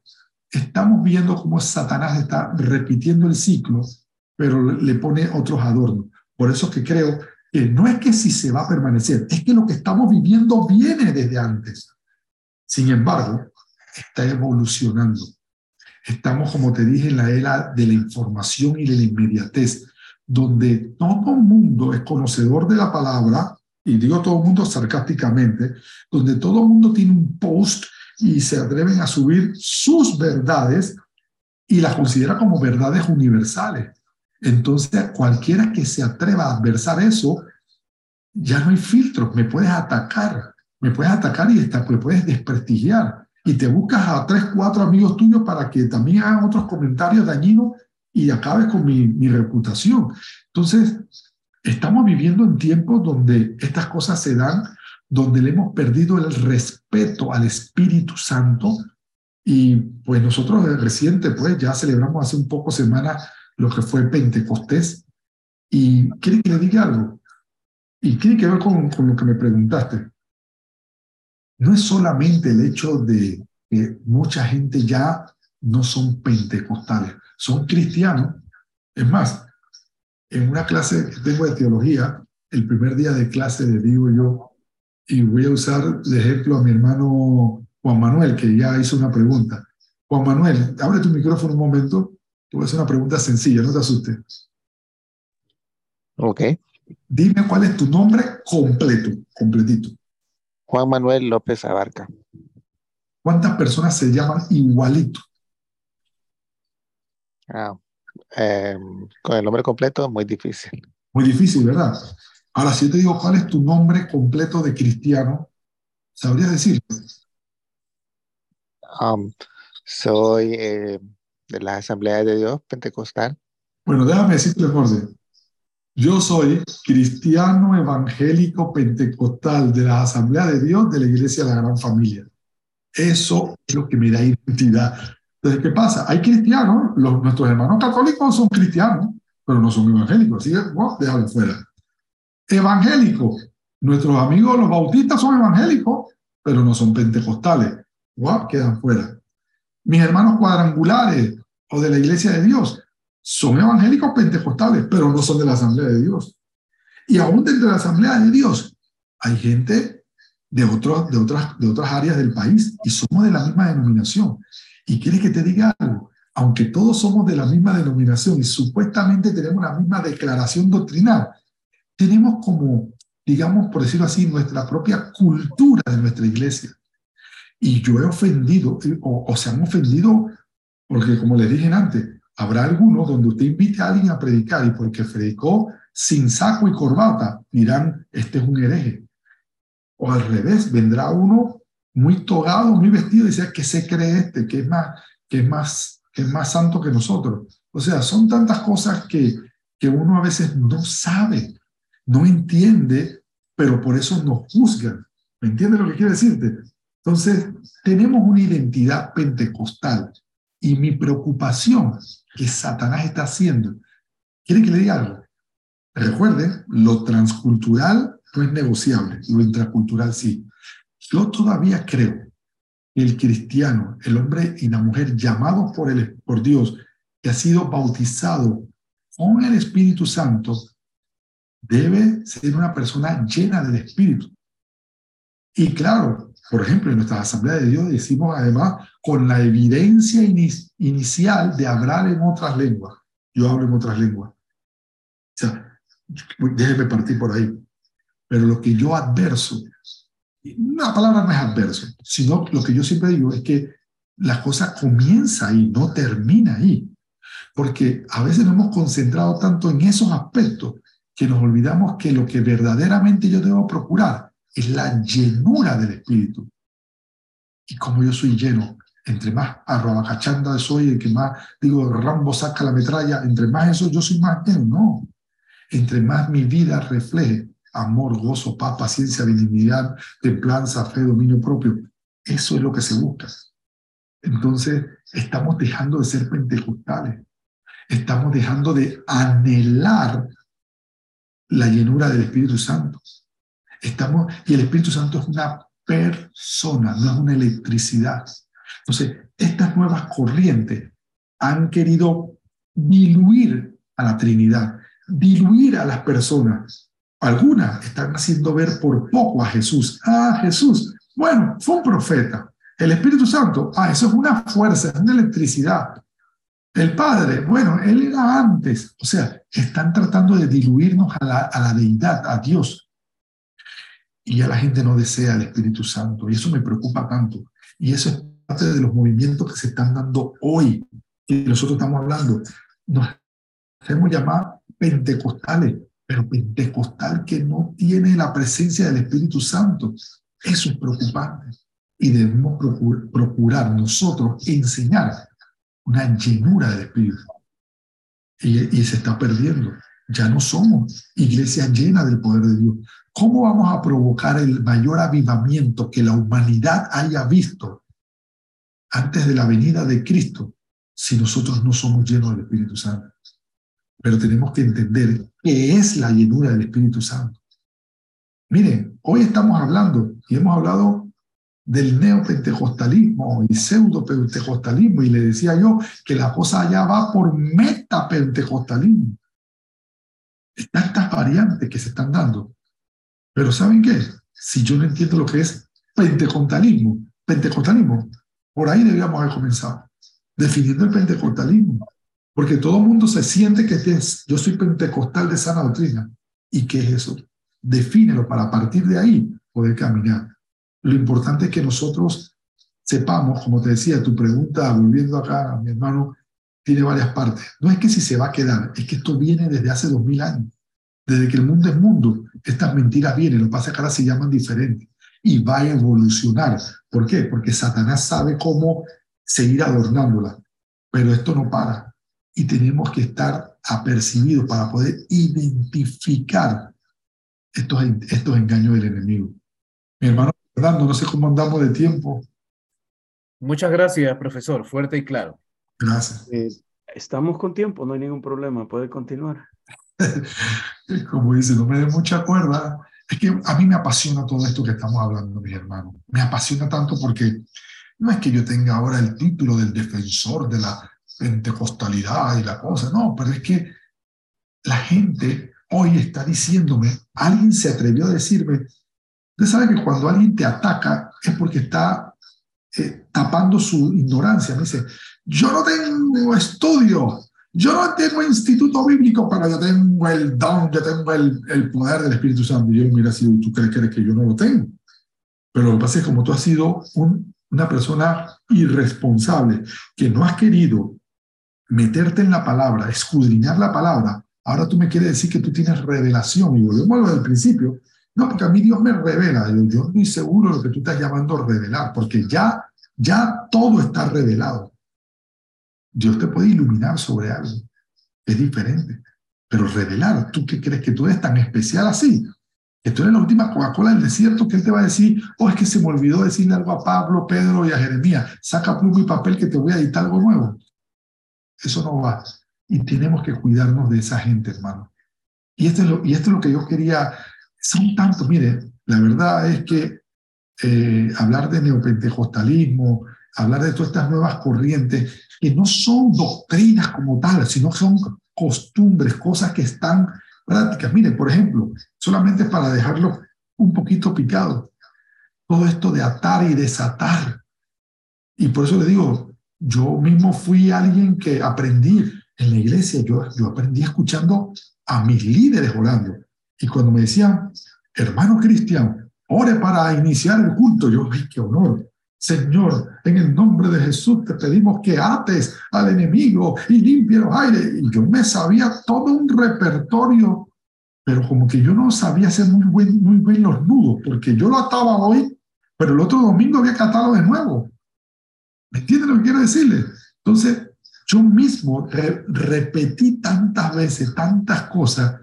estamos viendo cómo Satanás está repitiendo el ciclo, pero le pone otros adornos. Por eso que creo que no es que si se va a permanecer, es que lo que estamos viviendo viene desde antes. Sin embargo, está evolucionando. Estamos, como te dije, en la era de la información y de la inmediatez, donde todo el mundo es conocedor de la palabra, y digo todo el mundo sarcásticamente, donde todo el mundo tiene un post y se atreven a subir sus verdades y las considera como verdades universales. Entonces, cualquiera que se atreva a adversar eso, ya no hay filtros, me puedes atacar, me puedes atacar y me puedes desprestigiar y te buscas a tres, cuatro amigos tuyos para que también hagan otros comentarios dañinos y acabes con mi, mi reputación. Entonces, estamos viviendo en tiempos donde estas cosas se dan, donde le hemos perdido el respeto al Espíritu Santo y pues nosotros reciente, pues ya celebramos hace un poco semana lo que fue Pentecostés. Y quiere que le diga algo. Y tiene que ver con, con lo que me preguntaste no es solamente el hecho de que mucha gente ya no son pentecostales, son cristianos. Es más, en una clase que tengo de teología, el primer día de clase le digo yo, y voy a usar de ejemplo a mi hermano Juan Manuel, que ya hizo una pregunta. Juan Manuel, abre tu micrófono un momento, te voy a hacer una pregunta sencilla, no te asustes. Ok. Dime cuál es tu nombre completo, completito. Juan Manuel López Abarca. ¿Cuántas personas se llaman igualito? Ah, em, con el nombre completo, muy difícil. Muy difícil, ¿verdad? Ahora, si yo te digo cuál es tu nombre completo de cristiano, ¿sabrías decir? Um, soy eh, de la Asamblea de Dios Pentecostal. Bueno, déjame decirte, Jorge. Yo soy cristiano evangélico pentecostal de la Asamblea de Dios de la Iglesia de la Gran Familia. Eso es lo que me da identidad. Entonces, ¿qué pasa? Hay cristianos, nuestros hermanos católicos son cristianos, pero no son evangélicos, así que, bueno, déjalo fuera. Evangélicos, nuestros amigos los bautistas son evangélicos, pero no son pentecostales. Wow, quedan fuera. Mis hermanos cuadrangulares o de la Iglesia de Dios son evangélicos pentecostales, pero no son de la Asamblea de Dios. Y aún dentro de la Asamblea de Dios hay gente de, otros, de, otras, de otras áreas del país y somos de la misma denominación. Y quiere que te diga algo, aunque todos somos de la misma denominación y supuestamente tenemos la misma declaración doctrinal, tenemos como digamos, por decirlo así, nuestra propia cultura de nuestra iglesia. Y yo he ofendido, o, o se han ofendido, porque como les dije antes, habrá algunos donde usted invite a alguien a predicar y porque predicó sin saco y corbata, dirán, este es un hereje. O al revés, vendrá uno muy togado, muy vestido y dice, que se cree este? Que es más, que es más, que es más santo que nosotros. O sea, son tantas cosas que, que uno a veces no sabe, no entiende, pero por eso nos juzgan. ¿Me entiendes lo que quiero decirte? Entonces, tenemos una identidad pentecostal y mi preocupación que Satanás está haciendo. ¿Quiere que le diga algo? Recuerden, lo transcultural no es negociable, lo intracultural sí. Yo todavía creo que el cristiano, el hombre y la mujer llamados por, el, por Dios, que ha sido bautizado con el Espíritu Santo, debe ser una persona llena del Espíritu. Y claro, por ejemplo, en nuestra Asamblea de Dios decimos además con la evidencia inicial de hablar en otras lenguas. Yo hablo en otras lenguas. O sea, déjeme partir por ahí. Pero lo que yo adverso, una palabra no es adverso, sino lo que yo siempre digo es que la cosa comienza ahí, no termina ahí. Porque a veces nos hemos concentrado tanto en esos aspectos que nos olvidamos que lo que verdaderamente yo debo procurar es la llenura del Espíritu. Y como yo soy lleno, entre más arrabacachanda soy, el que más, digo, Rambo saca la metralla, entre más eso yo soy más lleno, no. Entre más mi vida refleje amor, gozo, paz, paciencia, benignidad, templanza, fe, dominio propio. Eso es lo que se busca. Entonces, estamos dejando de ser pentecostales. Estamos dejando de anhelar la llenura del Espíritu Santo. Estamos, y el Espíritu Santo es una persona, no es una electricidad. Entonces, estas nuevas corrientes han querido diluir a la Trinidad, diluir a las personas. Algunas están haciendo ver por poco a Jesús. Ah, Jesús, bueno, fue un profeta. El Espíritu Santo, ah, eso es una fuerza, es una electricidad. El Padre, bueno, Él era antes. O sea, están tratando de diluirnos a la, a la deidad, a Dios y ya la gente no desea el Espíritu Santo. Y eso me preocupa tanto. Y eso es parte de los movimientos que se están dando hoy, y nosotros estamos hablando. Nos hacemos llamar pentecostales, pero pentecostal que no tiene la presencia del Espíritu Santo. Eso es preocupante. Y debemos procurar nosotros enseñar una llenura del Espíritu. Y, y se está perdiendo. Ya no somos iglesia llena del poder de Dios. ¿Cómo vamos a provocar el mayor avivamiento que la humanidad haya visto antes de la venida de Cristo si nosotros no somos llenos del Espíritu Santo? Pero tenemos que entender qué es la llenura del Espíritu Santo. Miren, hoy estamos hablando y hemos hablado del neopentecostalismo y pseudo-pentecostalismo y le decía yo que la cosa allá va por metapentecostalismo. Tantas variantes que se están dando pero ¿saben qué? Si yo no entiendo lo que es pentecostalismo, pentecostalismo, por ahí debíamos haber comenzado, definiendo el pentecostalismo. Porque todo el mundo se siente que es, yo soy pentecostal de sana doctrina. ¿Y qué es eso? Defínelo para partir de ahí poder caminar. Lo importante es que nosotros sepamos, como te decía, tu pregunta, volviendo acá, mi hermano, tiene varias partes. No es que si se va a quedar, es que esto viene desde hace dos mil años. Desde que el mundo es mundo, estas mentiras vienen, lo que pasa es que se llaman diferentes y va a evolucionar. ¿Por qué? Porque Satanás sabe cómo seguir adornándola, pero esto no para y tenemos que estar apercibidos para poder identificar estos, estos engaños del enemigo. Mi hermano Fernando, no sé cómo andamos de tiempo. Muchas gracias, profesor. Fuerte y claro. Gracias. Eh, estamos con tiempo, no hay ningún problema, puede continuar. Como dice, no me dé mucha cuerda. Es que a mí me apasiona todo esto que estamos hablando, mis hermanos. Me apasiona tanto porque no es que yo tenga ahora el título del defensor de la pentecostalidad y la cosa, no, pero es que la gente hoy está diciéndome, alguien se atrevió a decirme, usted sabe que cuando alguien te ataca es porque está eh, tapando su ignorancia. Me dice, yo no tengo estudio, Yo no tengo instituto bíblico, pero yo tengo el don, yo tengo el, el poder del Espíritu Santo. Y yo mira, si tú crees, crees que yo no lo tengo. Pero lo que pasa es que como tú has sido un, una persona irresponsable, que no has querido meterte en la palabra, escudriñar la palabra, ahora tú me quieres decir que tú tienes revelación. Y volvemos a lo del principio. No, porque a mí Dios me revela. Yo, yo estoy seguro de lo que tú estás llamando revelar, porque ya, ya todo está revelado. Dios te puede iluminar sobre algo. Es diferente. Pero revelar, ¿tú qué crees que tú eres tan especial así? Que tú eres la última Coca-Cola del desierto que él te va a decir, oh, es que se me olvidó decirle algo a Pablo, Pedro y a Jeremías. Saca pluma y papel que te voy a editar algo nuevo. Eso no va. Y tenemos que cuidarnos de esa gente, hermano. Y esto es lo, lo que yo quería. Son tantos, mire, la verdad es que eh, hablar de neopentecostalismo, hablar de todas estas nuevas corrientes, que no son doctrinas como tal, sino son costumbres, cosas que están prácticas. Miren, por ejemplo, solamente para dejarlo un poquito picado, todo esto de atar y desatar. Y por eso le digo, yo mismo fui alguien que aprendí en la iglesia, yo, yo aprendí escuchando a mis líderes orando. Y cuando me decían, hermano Cristian, ore para iniciar el culto, yo, ay, qué honor. Señor, en el nombre de Jesús te pedimos que ates al enemigo y limpie los aires. Y yo me sabía todo un repertorio, pero como que yo no sabía hacer muy, buen, bien los nudos, porque yo lo ataba hoy, pero el otro domingo había que de nuevo. ¿Me entienden lo que quiero decirle? Entonces, yo mismo repetí tantas veces, tantas cosas,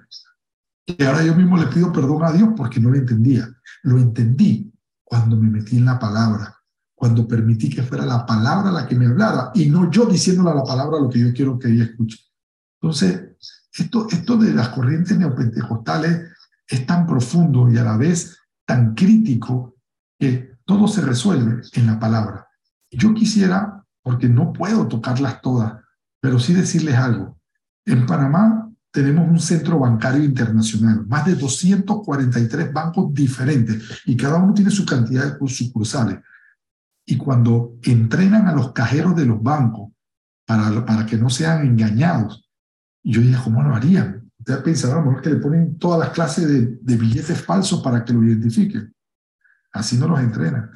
que ahora yo mismo le pido perdón a Dios porque no lo entendía. Lo entendí cuando me metí en la palabra, cuando permití que fuera la palabra la que me hablara y no yo diciéndole a la palabra lo que yo quiero que ella escuche. Entonces, esto, esto de las corrientes neopentecostales es tan profundo y a la vez tan crítico que todo se resuelve en la palabra. Yo quisiera, porque no puedo tocarlas todas, pero sí decirles algo. En Panamá tenemos un centro bancario internacional, más de 243 bancos diferentes y cada uno tiene su cantidad de sucursales. Y cuando entrenan a los cajeros de los bancos para, para que no sean engañados, yo dije, ¿cómo lo harían? Ustedes pensaron a lo que le ponen todas las clases de, de billetes falsos para que lo identifiquen. Así no los entrenan.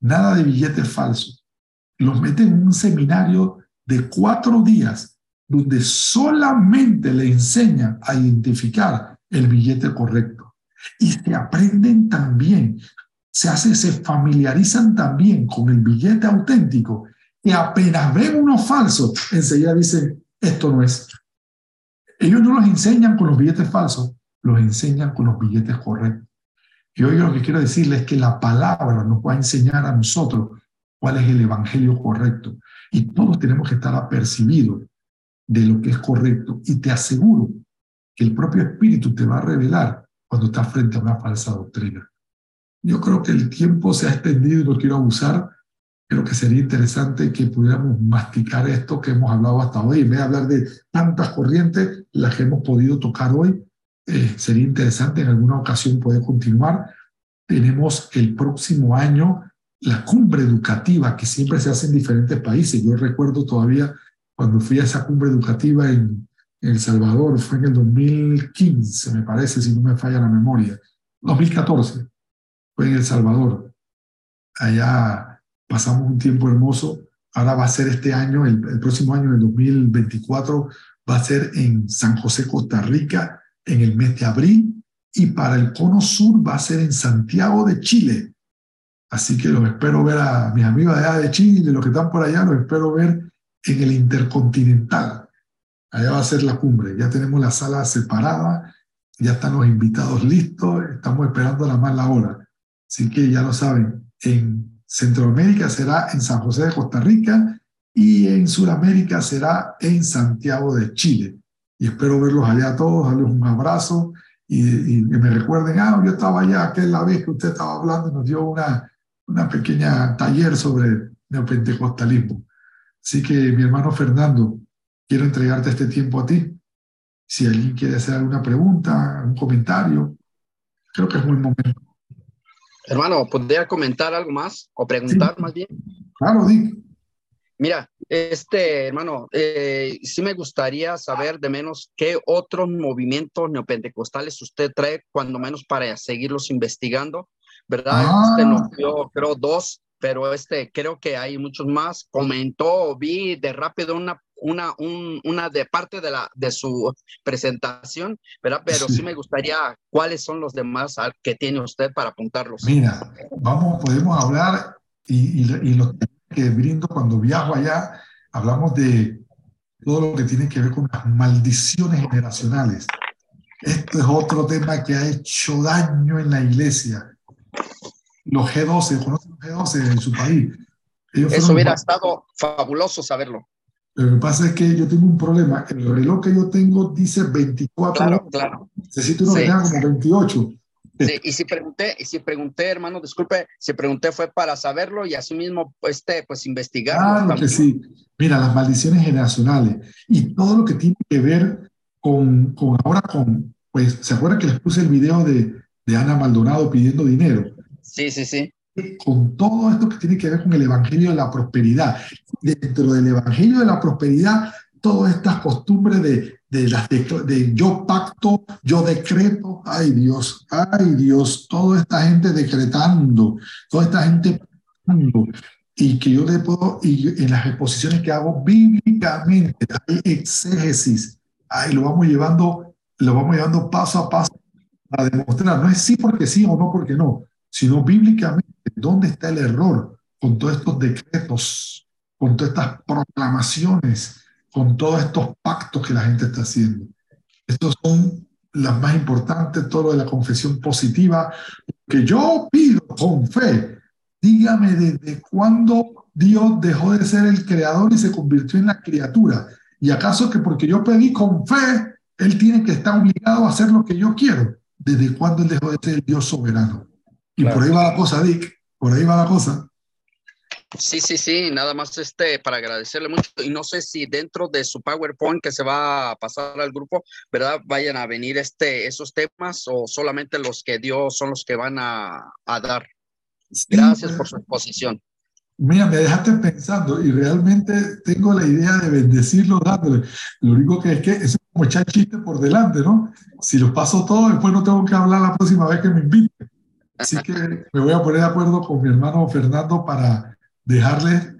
Nada de billetes falsos. Los meten en un seminario de cuatro días donde solamente le enseñan a identificar el billete correcto. Y se aprenden también se, hace, se familiarizan también con el billete auténtico y apenas ven uno falso, enseguida dicen, esto no es. Ellos no los enseñan con los billetes falsos, los enseñan con los billetes correctos. Y hoy lo que quiero decirles es que la palabra nos va a enseñar a nosotros cuál es el evangelio correcto. Y todos tenemos que estar apercibidos de lo que es correcto. Y te aseguro que el propio Espíritu te va a revelar cuando estás frente a una falsa doctrina. Yo creo que el tiempo se ha extendido y no quiero abusar. Creo que sería interesante que pudiéramos masticar esto que hemos hablado hasta hoy. En vez de hablar de tantas corrientes, las que hemos podido tocar hoy, eh, sería interesante en alguna ocasión poder continuar. Tenemos el próximo año la cumbre educativa que siempre se hace en diferentes países. Yo recuerdo todavía cuando fui a esa cumbre educativa en El Salvador, fue en el 2015, me parece, si no me falla la memoria, 2014 fue en El Salvador. Allá pasamos un tiempo hermoso. Ahora va a ser este año, el, próximo año, el 2024, va a ser en San José, Costa Rica, en el mes de abril. Y para el cono sur va a ser en Santiago de Chile. Así que los espero ver a mis amigos allá de Chile, los que están por allá, los espero ver en el Intercontinental. Allá va a ser la cumbre. Ya tenemos la sala separada, ya están los invitados listos, estamos esperando la mala hora. Así que ya lo saben, en Centroamérica será en San José de Costa Rica y en Sudamérica será en Santiago de Chile. Y espero verlos allá todos, darles un abrazo y, que me recuerden, ah, yo estaba allá aquella vez que usted estaba hablando y nos dio una, una pequeña taller sobre neopentecostalismo. Así que mi hermano Fernando, quiero entregarte este tiempo a ti. Si alguien quiere hacer alguna pregunta, un comentario, creo que es buen momento. Hermano, ¿podría comentar algo más o preguntar más bien? Claro, Dick. Mira, este hermano, eh, sí me gustaría saber de menos qué otros movimientos neopentecostales usted trae, cuando menos para seguirlos investigando, ¿verdad? Este nos Ah, dio, creo, dos, pero este, creo que hay muchos más. Comentó, vi de rápido una, una, un- una de parte de, la, de su presentación, ¿verdad? Pero sí sí. me gustaría, ¿cuáles son los demás que tiene usted para apuntarlos? Mira, vamos, podemos hablar y, y, y los que brindo cuando viajo allá, hablamos de todo lo que tiene que ver con las maldiciones generacionales. Esto es otro tema que ha hecho daño en la iglesia. Los G12, ¿conocen los G12 en su país? Ellos Eso hubiera los- estado fabuloso saberlo. Lo que pasa es que yo tengo un problema. El reloj que yo tengo dice 24 Claro, claro. Necesito uno que Sí. tenga como 28. Sí, y si pregunté, y si pregunté, hermano, disculpe, si pregunté fue para saberlo y así mismo, este, pues investigarlo. Claro que también. sí. Mira, las maldiciones generacionales y todo lo que tiene que ver con, con ahora con, pues, ¿se acuerdan que les puse el video de, de Ana Maldonado pidiendo dinero? Sí, sí, sí. Con todo esto que tiene que ver con el Evangelio de la Prosperidad. Dentro del Evangelio de la Prosperidad, todas estas costumbres de, de, las de, de yo pacto, yo decreto, ay Dios, ay Dios, toda esta gente decretando, toda esta gente pactando, y que yo le puedo, y en las exposiciones que hago bíblicamente, hay exégesis, ahí lo vamos llevando, lo vamos llevando paso a paso para demostrar, no es sí porque sí o no porque no, sino bíblicamente, ¿dónde está el error con todos estos decretos, con todas estas proclamaciones, con todos estos pactos que la gente está haciendo? Estos son las más importantes, todo lo de la confesión positiva, que yo pido con fe. Dígame desde cuándo Dios dejó de ser el creador y se convirtió en la criatura. ¿Y acaso que porque yo pedí con fe, Él tiene que estar obligado a hacer lo que yo quiero? ¿Desde cuándo Él dejó de ser el Dios soberano? Y Claro. por ahí va la cosa, Dick. Por ahí va la cosa. Sí, sí, sí, nada más este para agradecerle mucho y no sé si dentro de su PowerPoint que se va a pasar al grupo, ¿verdad? Vayan a venir este esos temas o solamente los que dio son los que van a, a dar. Gracias por su exposición. Mira, me dejaste pensando y realmente tengo la idea de bendecirlo dándole. Lo único que es que es como echar chistes por delante, ¿no? Si los paso todos, después no tengo que hablar la próxima vez que me inviten. Así que me voy a poner de acuerdo con mi hermano Fernando para dejarles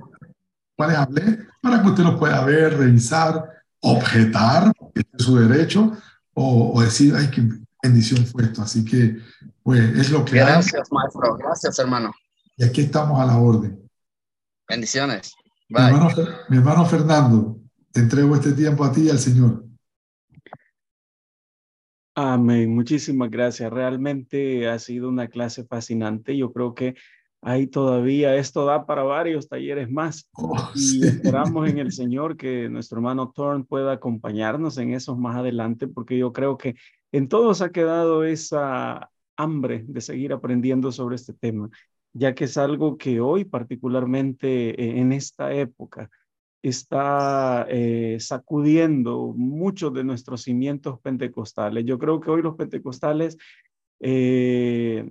cuáles hablé, para que usted los pueda ver, revisar, objetar, este es su derecho, o, o decir, ay, qué bendición fue esto. Así que, pues, es lo que hay Gracias, maestro. Gracias, hermano. y aquí estamos a la orden. Bendiciones. Mi hermano, mi hermano Fernando, te entrego este tiempo a ti y al Señor. Amén. Muchísimas gracias. Realmente ha sido una clase fascinante. Yo creo que ahí todavía esto da para varios talleres más. Oh, Y sí. esperamos en el Señor que nuestro hermano Thorn pueda acompañarnos en esos más adelante, porque yo creo que en todos ha quedado esa hambre de seguir aprendiendo sobre este tema, ya que es algo que hoy particularmente eh, en esta época está eh, sacudiendo muchos de nuestros cimientos pentecostales. Yo creo que hoy los pentecostales eh,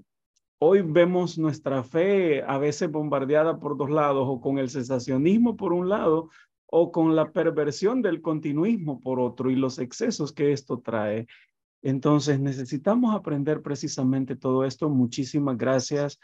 Hoy vemos nuestra fe a veces bombardeada por dos lados, o con el sensacionismo por un lado, o con la perversión del continuismo por otro y los excesos que esto trae. Entonces necesitamos aprender precisamente todo esto. Muchísimas gracias,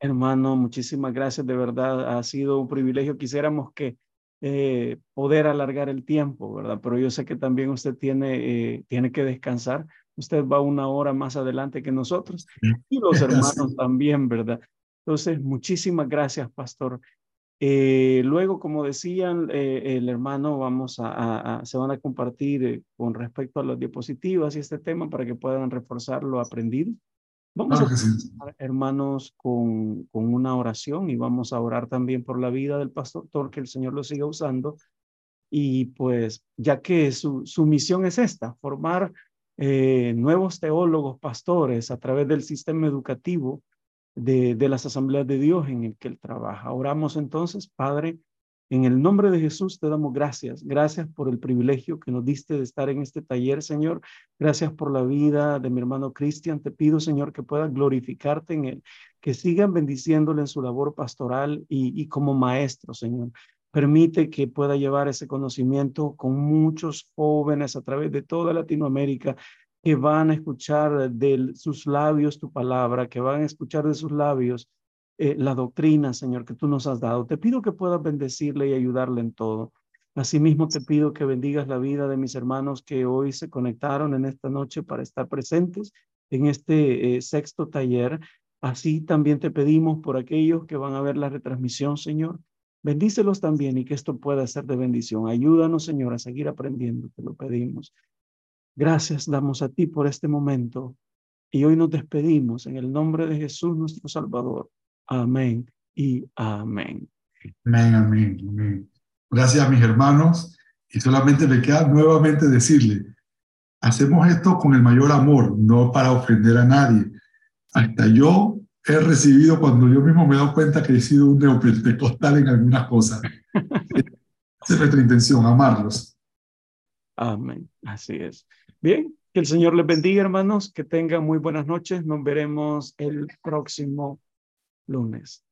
hermano. Muchísimas gracias. De verdad, ha sido un privilegio. Quisiéramos que eh, poder alargar el tiempo, ¿verdad? Pero yo sé que también usted tiene, eh, tiene que descansar. Usted va una hora más adelante que nosotros y los hermanos también, ¿verdad? Entonces, muchísimas gracias, pastor. Eh, luego, como decían eh, el hermano, vamos a, a, a, se van a compartir eh, con respecto a las diapositivas y este tema para que puedan reforzar lo aprendido. Vamos Claro a sí. hermanos, con, con una oración y vamos a orar también por la vida del pastor, que el Señor lo siga usando. Y pues, ya que su, su misión es esta, formar eh, nuevos teólogos, pastores a través del sistema educativo de, de las asambleas de Dios en el que él trabaja. Oramos entonces, Padre, en el nombre de Jesús te damos gracias. Gracias por el privilegio que nos diste de estar en este taller, Señor. Gracias por la vida de mi hermano Cristian. Te pido, Señor, que puedas glorificarte en él, que sigan bendiciéndole en su labor pastoral y, como maestro, Señor. Permite que pueda llevar ese conocimiento con muchos jóvenes a través de toda Latinoamérica que van a escuchar de sus labios tu palabra, que van a escuchar de sus labios eh, la doctrina, Señor, que tú nos has dado. Te pido que puedas bendecirle y ayudarle en todo. Asimismo, te pido que bendigas la vida de mis hermanos que hoy se conectaron en esta noche para estar presentes en este eh, sexto taller. Así también te pedimos por aquellos que van a ver la retransmisión, Señor. Bendícelos también y que esto pueda ser de bendición. Ayúdanos, Señor, a seguir aprendiendo, te lo pedimos. Gracias damos a ti por este momento y hoy nos despedimos en el nombre de Jesús nuestro Salvador. Amén y amén. Amén, amén, amén. Gracias mis hermanos y solamente me queda nuevamente decirle, hacemos esto con el mayor amor, no para ofender a nadie. Hasta yo he recibido cuando yo mismo me he dado cuenta que he sido un neopentecostal en algunas cosas. Esa es nuestra intención, amarlos. Amén. Así es. Bien, que el Señor les bendiga, hermanos, que tengan muy buenas noches. Nos veremos el próximo lunes.